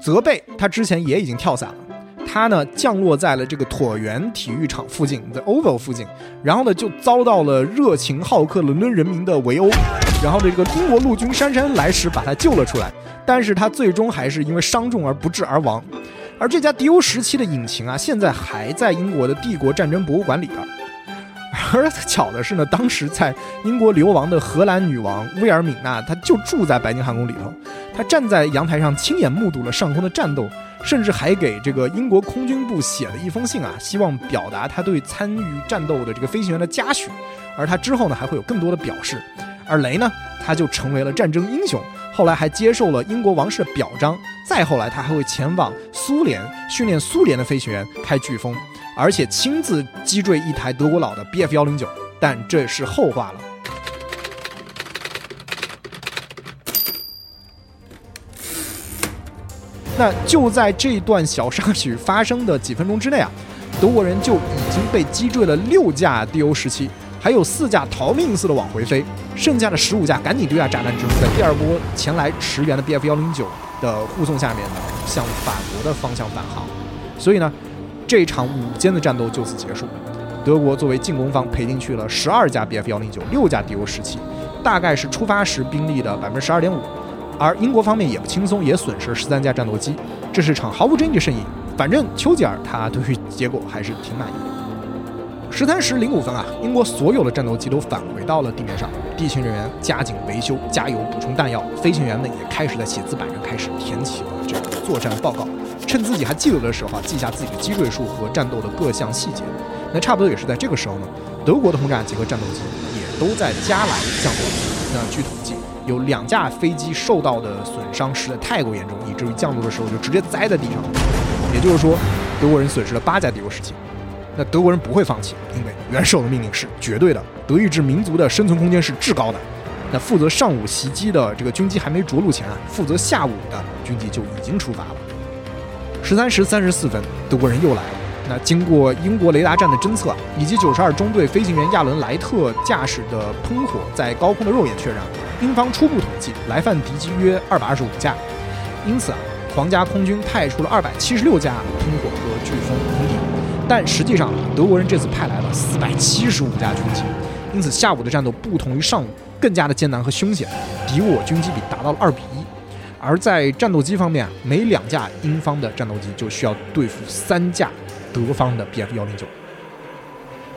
泽贝，他之前也已经跳伞了。他呢降落在了这个椭圆体育场附近，The Oval 附近，然后呢就遭到了热情好客伦敦人民的围殴，然后这个英国陆军姗姗来迟把他救了出来，但是他最终还是因为伤重而不治而亡。而这架迪欧时期的引擎啊，现在还在英国的帝国战争博物馆里边。而巧的是呢，当时在英国流亡的荷兰女王威尔敏娜，她就住在白金汉宫里头，她站在阳台上亲眼目睹了上空的战斗。甚至还给这个英国空军部写了一封信啊，希望表达他对参与战斗的这个飞行员的嘉许。而他之后呢，还会有更多的表示。而雷呢，他就成为了战争英雄，后来还接受了英国王室的表彰。再后来，他还会前往苏联训练苏联的飞行员开飓风，而且亲自击坠一台德国佬的 Bf 幺零九。但这是后话了。那就在这段小插曲发生的几分钟之内啊，德国人就已经被击坠了六架 DO 十七，还有四架逃命似的往回飞，剩下的十五架赶紧丢下炸弹之后，在第二波前来驰援的 BF 幺零九的护送下面呢，向法国的方向返航。所以呢，这场午间的战斗就此结束。德国作为进攻方赔进去了十二架 BF 幺零九，六架 DO 十七，大概是出发时兵力的百分之十二点五。而英国方面也不轻松，也损失了十三架战斗机，这是场毫无争议的胜利。反正丘吉尔他对于结果还是挺满意的。十三时零五分啊，英国所有的战斗机都返回到了地面上，地勤人员加紧维修、加油、补充弹药，飞行员们也开始在写字板上开始填起了这个作战报告，趁自己还记得的时候啊，记下自己的机坠数和战斗的各项细节。那差不多也是在这个时候呢，德国的轰炸机和战斗机也都在加来降落。那据统计，有两架飞机受到的损伤实在太过严重，以至于降落的时候就直接栽在地上。也就是说，德国人损失了八架敌 u 十七。那德国人不会放弃，因为元首的命令是绝对的，德意志民族的生存空间是至高的。那负责上午袭击的这个军机还没着陆前啊，负责下午的军机就已经出发了。十三时三十四分，德国人又来了。那经过英国雷达站的侦测，以及九十二中队飞行员亚伦莱特驾驶的喷火在高空的肉眼确认，英方初步统计来犯敌机约二百二十五架。因此啊，皇家空军派出了二百七十六架喷火和飓风空敌。但实际上，德国人这次派来了四百七十五架军机，因此下午的战斗不同于上午，更加的艰难和凶险，敌我军机比达到了二比一。而在战斗机方面，啊每两架英方的战斗机就需要对付三架德方的 Bf 幺零九。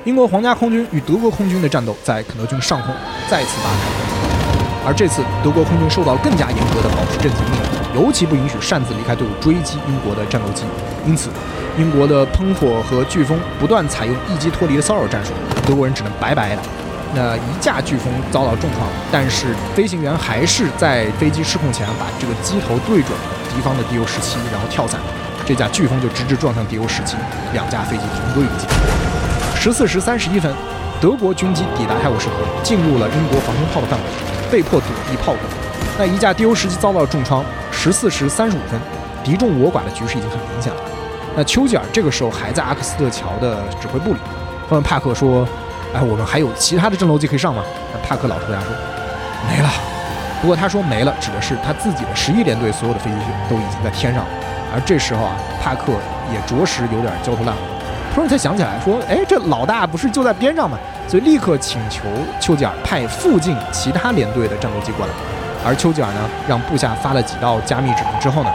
英国皇家空军与德国空军的战斗在肯德军上空再次拉开，而这次德国空军受到更加严格的保持阵型命令，尤其不允许擅自离开队伍追击英国的战斗机，因此。英国的喷火和飓风不断采用一击脱离的骚扰战术，德国人只能白白的。那一架飓风遭到重创，但是飞行员还是在飞机失控前把这个机头对准敌方的 DU 十七，然后跳伞，这架飓风就直直撞向 DU 十七，两架飞机同归于尽。十四时三十一分，德国军机抵达泰晤士河，进入了英国防空炮的范围，被迫躲避炮火。那一架 DU 十七遭到了重创。十四时三十五分，敌众我寡的局势已经很明显了。那丘吉尔这个时候还在阿克斯特桥的指挥部里，他问帕克说：“哎，我们还有其他的战斗机可以上吗？”那帕克老实回答说：“没了。”不过他说没了，指的是他自己的十一联队所有的飞机都已经在天上了。而这时候啊，帕克也着实有点焦头烂额，突然才想起来说：“哎，这老大不是就在边上吗？”所以立刻请求丘吉尔派附近其他连队的战斗机过来。而丘吉尔呢，让部下发了几道加密指令之后呢？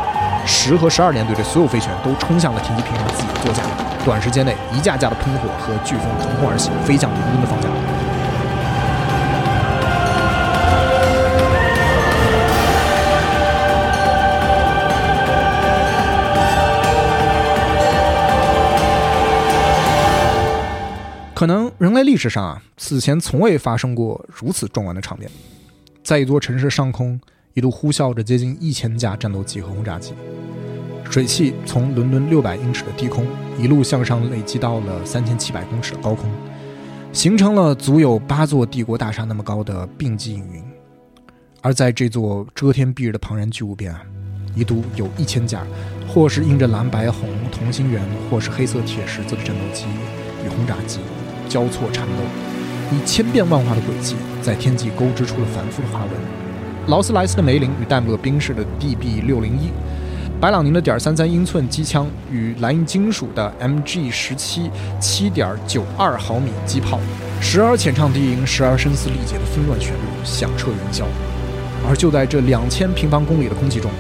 十和十二连队的所有飞行员都冲向了停机坪上自己的座驾，短时间内，一架架的喷火和飓风腾空而起，飞向伦敦的方向。可能人类历史上啊，此前从未发生过如此壮观的场面，在一座城市上空。一路呼啸着接近一千架战斗机和轰炸机，水汽从伦敦六百英尺的低空一路向上累积到了三千七百公尺的高空，形成了足有八座帝国大厦那么高的并机云。而在这座遮天蔽日的庞然巨物边啊，一度有一千架，或是印着蓝白红同心圆，或是黑色铁十字的战斗机与轰炸机交错缠斗，以千变万化的轨迹在天际勾织出了繁复的花纹。劳斯莱斯的梅林与戴姆勒宾士的 DB 六零一，白朗宁的点三三英寸机枪与莱茵金属的 MG 十七七点九二毫米机炮，时而浅唱低吟，时而声嘶力竭的纷乱旋律响彻云霄。而就在这两千平方公里的空气中，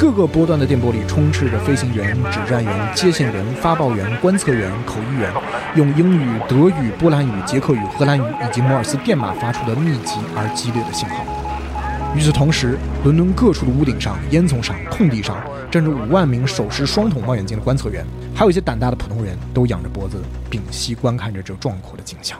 各个波段的电波里充斥着飞行员、指战员、接线员、发报员、观测员、口译员用英语、德语、波兰语、捷克语、荷兰语以及摩尔斯电码发出的密集而激烈的信号。与此同时，伦敦各处的屋顶上、烟囱上、空地上，站着五万名手持双筒望远镜的观测员，还有一些胆大的普通人都仰着脖子，屏息观看着这壮阔的景象。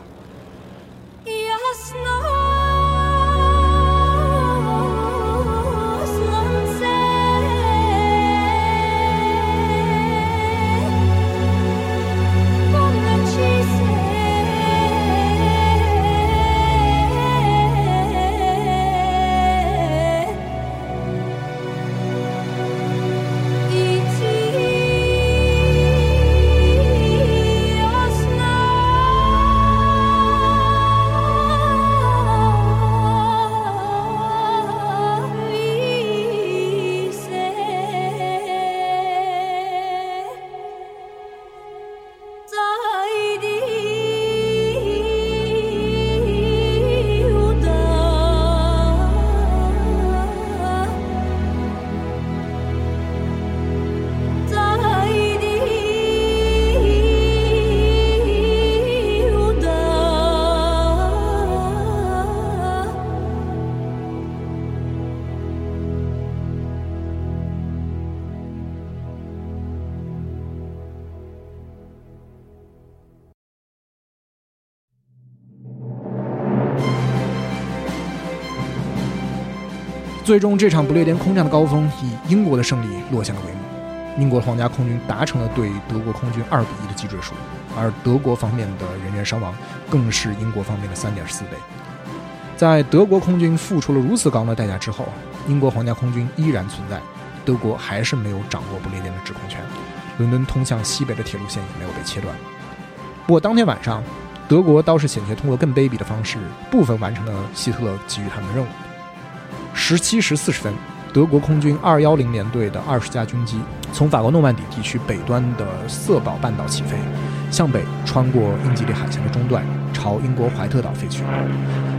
最终，这场不列颠空战的高峰以英国的胜利落下了帷幕。英国皇家空军达成了对德国空军二比一的击坠数，而德国方面的人员伤亡更是英国方面的三点四倍。在德国空军付出了如此高昂的代价之后，英国皇家空军依然存在，德国还是没有掌握不列颠的制空权，伦敦通向西北的铁路线也没有被切断。不过当天晚上，德国倒是险些通过更卑鄙的方式，部分完成了希特勒给予他们的任务。十七时四十分。德国空军二幺零联队的二十架军机从法国诺曼底地区北端的瑟堡半岛起飞，向北穿过英吉利海峡的中段，朝英国怀特岛飞去。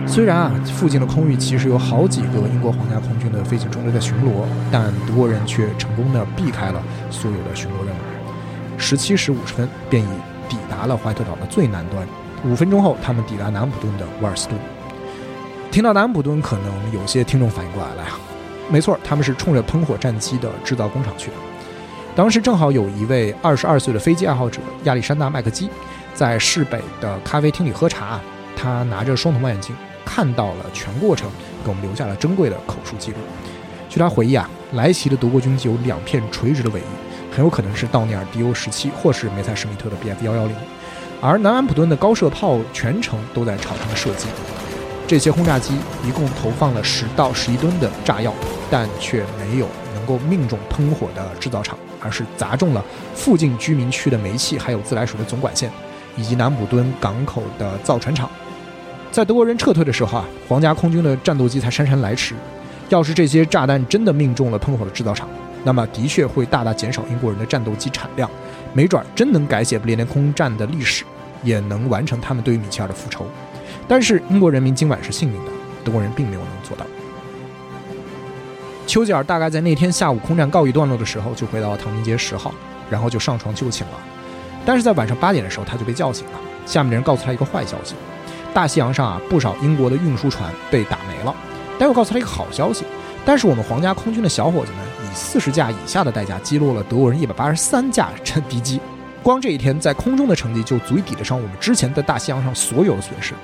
虽然啊，附近的空域其实有好几个英国皇家空军的飞行中队在巡逻，但德国人却成功的避开了所有的巡逻任务。十七时五十分，便已抵达了怀特岛的最南端。五分钟后，他们抵达南普顿的沃尔斯顿。听到南安普敦，可能有些听众反应过来了呀。没错，他们是冲着喷火战机的制造工厂去的。当时正好有一位二十二岁的飞机爱好者亚历山大·麦克基，在市北的咖啡厅里喝茶。他拿着双筒望远镜看到了全过程，给我们留下了珍贵的口述记录。据他回忆啊，来袭的德国军机有两片垂直的尾翼，很有可能是道尼尔 DO 十七或是梅塞施密特的 BF 幺幺零。而南安普敦的高射炮全程都在朝他们射击。这些轰炸机一共投放了十到十一吨的炸药，但却没有能够命中喷火的制造厂，而是砸中了附近居民区的煤气还有自来水的总管线，以及南普敦港口的造船厂。在德国人撤退的时候啊，皇家空军的战斗机才姗姗来迟。要是这些炸弹真的命中了喷火的制造厂，那么的确会大大减少英国人的战斗机产量，没准真能改写不列颠空战的历史，也能完成他们对于米切尔的复仇。但是英国人民今晚是幸运的，德国人并没有能做到。丘吉尔大概在那天下午空战告一段落的时候，就回到了唐宁街十号，然后就上床就寝了。但是在晚上八点的时候，他就被叫醒了。下面的人告诉他一个坏消息：大西洋上啊，不少英国的运输船被打没了。但又告诉他一个好消息：但是我们皇家空军的小伙子们以四十架以下的代价击落了德国人一百八十三架敌机。光这一天在空中的成绩就足以抵得上我们之前在大西洋上所有的损失。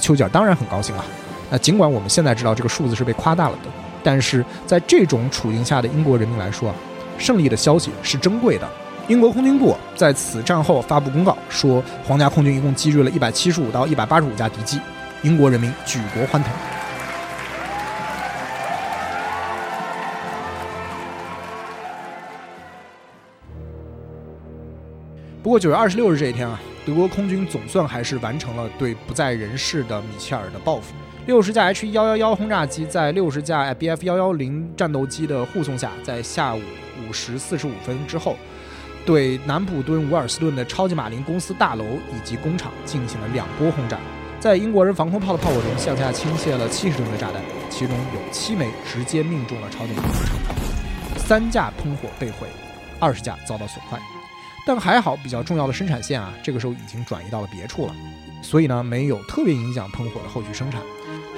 丘吉尔当然很高兴啊。那尽管我们现在知道这个数字是被夸大了的，但是在这种处境下的英国人民来说啊，胜利的消息是珍贵的。英国空军部在此战后发布公告说，皇家空军一共击坠了一百七十五到一百八十五架敌机，英国人民举国欢腾。不过九月二十六日这一天啊。德国空军总算还是完成了对不在人世的米切尔的报复。六十架 H 幺幺幺轰炸机在六十架 BF 幺幺零战斗机的护送下，在下午五时四十五分之后，对南普敦伍尔斯顿的超级马林公司大楼以及工厂进行了两波轰炸。在英国人防空炮的炮火中，向下倾泻了七十吨的炸弹，其中有七枚直接命中了超级马林厂，三架喷火被毁，二十架遭到损坏。但还好，比较重要的生产线啊，这个时候已经转移到了别处了，所以呢，没有特别影响喷火的后续生产。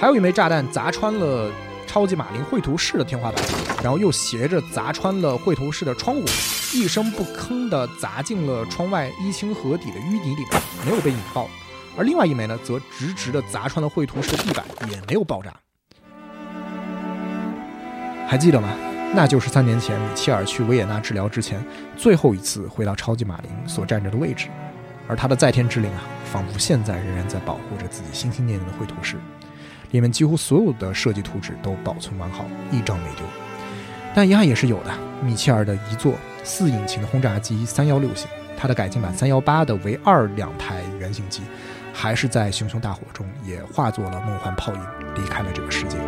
还有一枚炸弹砸穿了超级马林绘图室的天花板，然后又斜着砸穿了绘图室的窗户，一声不吭地砸进了窗外一清河底的淤泥里，没有被引爆。而另外一枚呢，则直直地砸穿了绘图室的地板，也没有爆炸。还记得吗？那就是三年前米切尔去维也纳治疗之前最后一次回到超级马林所站着的位置，而他的在天之灵啊，仿佛现在仍然在保护着自己心心念念的绘图室，里面几乎所有的设计图纸都保存完好，一张没丢。但遗憾也是有的，米切尔的一座四引擎的轰炸机三幺六型，它的改进版三幺八的唯二两台原型机，还是在熊熊大火中也化作了梦幻泡影，离开了这个世界。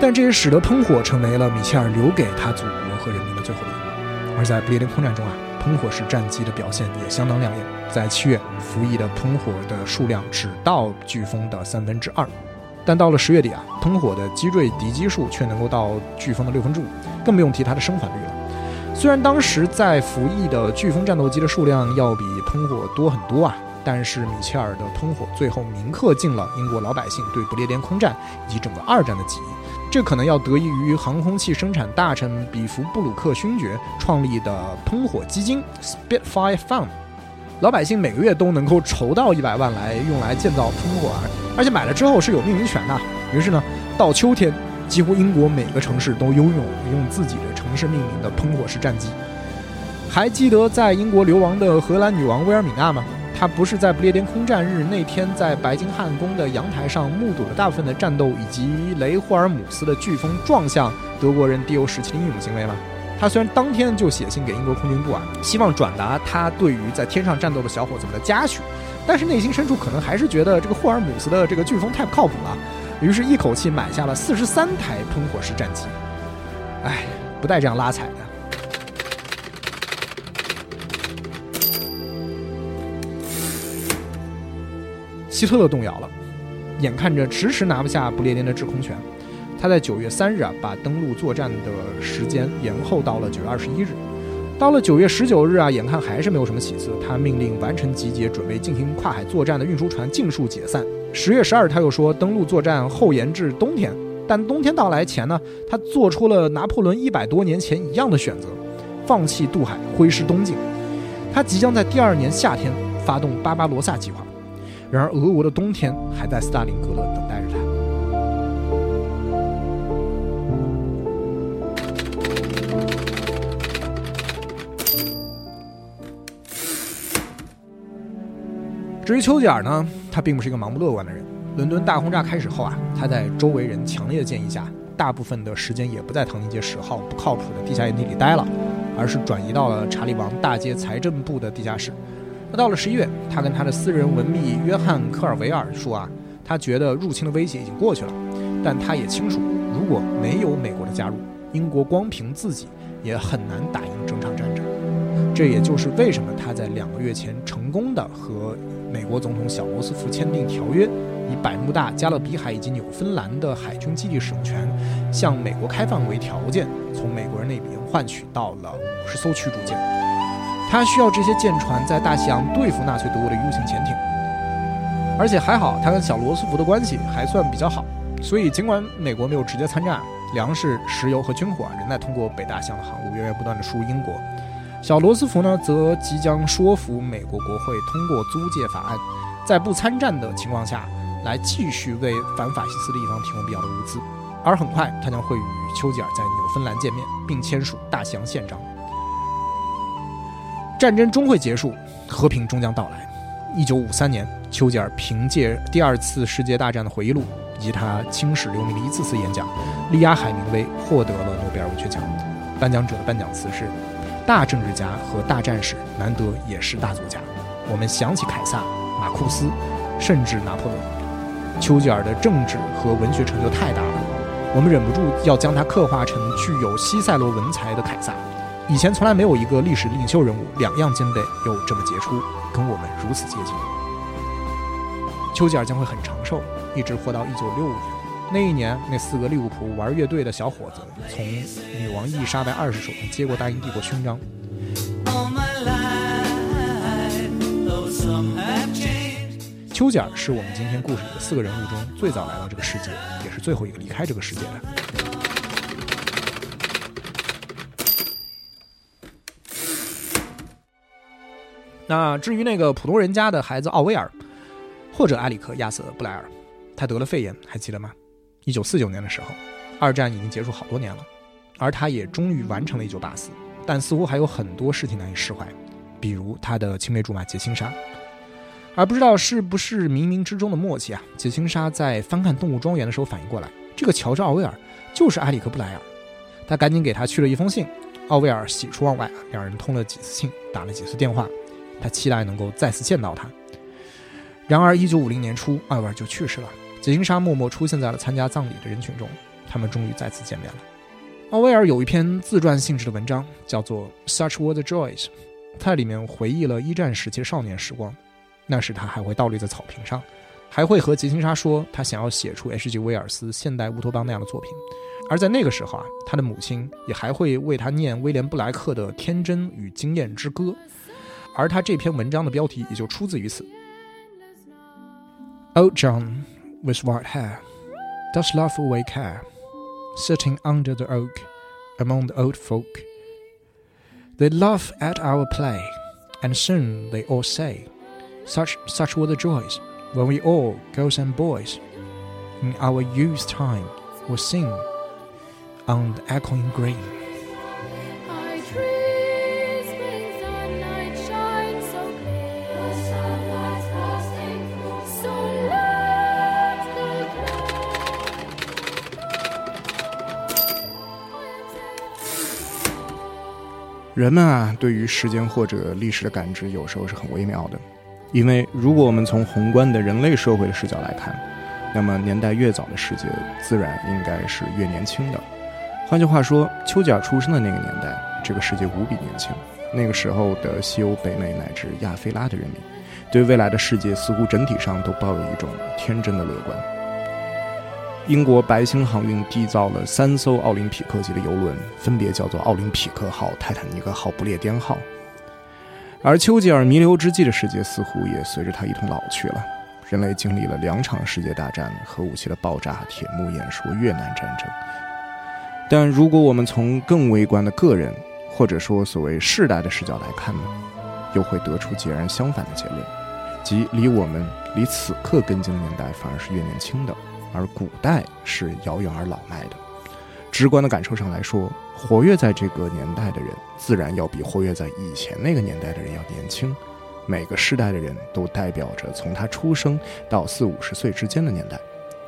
但这也使得喷火成为了米切尔留给他祖国和人民的最后礼物。而在不列颠空战中啊，喷火式战机的表现也相当亮眼。在七月，服役的喷火的数量只到飓风的三分之二，但到了十月底啊，喷火的击坠敌机数却能够到飓风的六分之五，更不用提它的生还率了。虽然当时在服役的飓风战斗机的数量要比喷火多很多啊，但是米切尔的喷火最后铭刻进了英国老百姓对不列颠空战以及整个二战的记忆。这可能要得益于航空器生产大臣比弗布鲁克勋爵创立的喷火基金 Spitfire Fund，老百姓每个月都能够筹到一百万来用来建造喷火，而且买了之后是有命名权的。于是呢，到秋天，几乎英国每个城市都拥有用自己的城市命名的喷火式战机。还记得在英国流亡的荷兰女王威尔米娜吗？他不是在不列颠空战日那天在白金汉宫的阳台上目睹了大部分的战斗以及雷霍尔姆斯的飓风撞向德国人 D-17 的英勇行为吗？他虽然当天就写信给英国空军部啊，希望转达他对于在天上战斗的小伙子们的嘉许，但是内心深处可能还是觉得这个霍尔姆斯的这个飓风太不靠谱了，于是一口气买下了四十三台喷火式战机。哎，不带这样拉踩的。希特勒动摇了，眼看着迟迟拿不下不列颠的制空权，他在九月三日啊，把登陆作战的时间延后到了九月二十一日。到了九月十九日啊，眼看还是没有什么起色，他命令完成集结、准备进行跨海作战的运输船尽数解散。十月十二，他又说登陆作战后延至冬天。但冬天到来前呢，他做出了拿破仑一百多年前一样的选择，放弃渡海，挥师东进。他即将在第二年夏天发动巴巴罗萨计划。然而，俄国的冬天还在斯大林格勒等待着他。至于丘吉尔呢，他并不是一个盲目乐观的人。伦敦大轰炸开始后啊，他在周围人强烈的建议下，大部分的时间也不在唐宁街十号不靠谱的地下营地里待了，而是转移到了查理王大街财政部的地下室。那到了十一月，他跟他的私人文秘约翰·科尔维尔说啊，他觉得入侵的威胁已经过去了，但他也清楚，如果没有美国的加入，英国光凭自己也很难打赢整场战争。这也就是为什么他在两个月前成功的和美国总统小罗斯福签订条约，以百慕大、加勒比海以及纽芬兰的海军基地使用权向美国开放为条件，从美国人那边换取到了五十艘驱逐舰。他需要这些舰船在大西洋对付纳粹德国的 U 型潜艇，而且还好，他跟小罗斯福的关系还算比较好，所以尽管美国没有直接参战，粮食、石油和军火仍在通过北大西洋的航路源源不断的输入英国。小罗斯福呢，则即将说服美国国会通过租借法案，在不参战的情况下来继续为反法西斯的一方提供必要的物资，而很快他将会与丘吉尔在纽芬兰见面，并签署大西洋宪章。战争终会结束，和平终将到来。一九五三年，丘吉尔凭借第二次世界大战的回忆录以及他青史留名的一次次演讲，力压海明威，获得了诺贝尔文学奖。颁奖者的颁奖词是：“大政治家和大战士难得也是大作家。我们想起凯撒、马库斯，甚至拿破仑。丘吉尔的政治和文学成就太大了，我们忍不住要将他刻画成具有西塞罗文才的凯撒。”以前从来没有一个历史领袖人物两样兼备又这么杰出，跟我们如此接近。丘吉尔将会很长寿，一直活到一九六五年。那一年，那四个利物浦玩乐队的小伙子从女王伊丽莎白二世手中接过大英帝国勋章。丘吉尔是我们今天故事里的四个人物中最早来到这个世界，也是最后一个离开这个世界的。那至于那个普通人家的孩子奥威尔，或者埃里克·亚瑟·布莱尔，他得了肺炎，还记得吗？一九四九年的时候，二战已经结束好多年了，而他也终于完成了一九八四，但似乎还有很多事情难以释怀，比如他的青梅竹马杰辛莎。而不知道是不是冥冥之中的默契啊，杰辛莎在翻看《动物庄园》的时候反应过来，这个乔治·奥威尔就是埃里克·布莱尔，他赶紧给他去了一封信。奥威尔喜出望外，两人通了几次信，打了几次电话。他期待能够再次见到他。然而，一九五零年初，奥威尔就去世了。杰辛莎默默出现在了参加葬礼的人群中。他们终于再次见面了。奥威尔有一篇自传性质的文章，叫做《Such Were the Joys》，在里面回忆了一战时期的少年时光。那时他还会倒立在草坪上，还会和杰辛莎说他想要写出 H.G. 威尔斯现代乌托邦那样的作品。而在那个时候啊，他的母亲也还会为他念威廉布莱克的《天真与经验之歌》。而他这篇文章的标题也就出自于此。Old John with white hair does laugh away care, sitting under the oak among the old folk. They laugh at our play, and soon they all say, Such such were the joys when we all, girls and boys, in our youth time, would sing
on the echoing green。 人们啊，对于时间或者历史的感知，有时候是很微妙的。因为如果我们从宏观的人类社会的视角来看，那么年代越早的世界，自然应该是越年轻的。换句话说，丘吉尔出生的那个年代，这个世界无比年轻。那个时候的西欧、北美乃至亚非拉的人民，对未来的世界似乎整体上都抱有一种天真的乐观。英国白星航运缔造了三艘奥林匹克级的游轮，分别叫做奥林匹克号、泰坦尼克号、不列颠号。而丘吉尔弥留之际的世界似乎也随着他一同老去了。人类经历了两场世界大战、核武器的爆炸、铁幕演说、越南战争。但如果我们从更微观的个人，或者说所谓世代的视角来看呢，又会得出截然相反的结论，即离我们离此刻跟进的年代反而是越年轻的，而古代是遥远而老迈的。直观的感受上来说，活跃在这个年代的人，自然要比活跃在以前那个年代的人要年轻。每个世代的人都代表着从他出生到四五十岁之间的年代。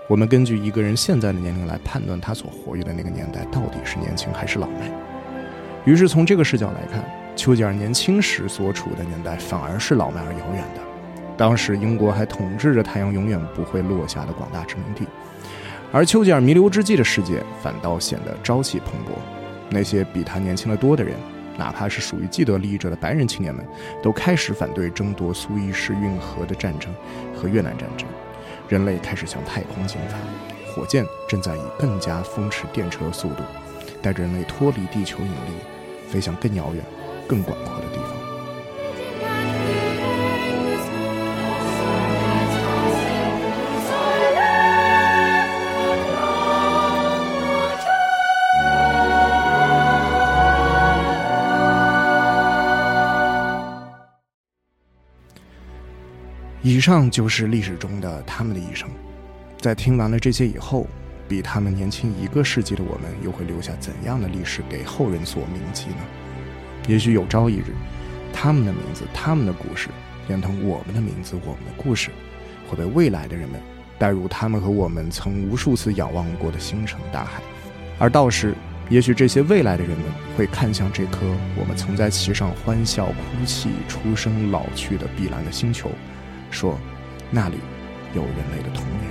我们根据一个人现在的年龄来判断他所活跃的那个年代到底是年轻还是老迈。于是从这个视角来看，丘吉尔年轻时所处的年代反而是老迈而遥远的。当时英国还统治着太阳永远不会落下的广大殖民地，而丘吉尔弥留之际的世界反倒显得朝气蓬勃。那些比他年轻得多的人，哪怕是属于既得利益者的白人青年们，都开始反对争夺苏伊士运河的战争和越南战争。人类开始向太空进发，火箭正在以更加风驰电掣的速度，带着人类脱离地球引力，飞向更遥远、更广阔的地方。以上就是历史中的他们的一生。在听完了这些以后，比他们年轻一个世纪的我们，又会留下怎样的历史给后人所铭记呢？也许有朝一日，他们的名字、他们的故事，连同我们的名字、我们的故事，会被未来的人们带入他们和我们曾无数次仰望过的星辰大海。而到时，也许这些未来的人们会看向这颗我们曾在其上欢笑、哭泣、出生、老去的碧蓝的星球，说：“那里有人类的童年。”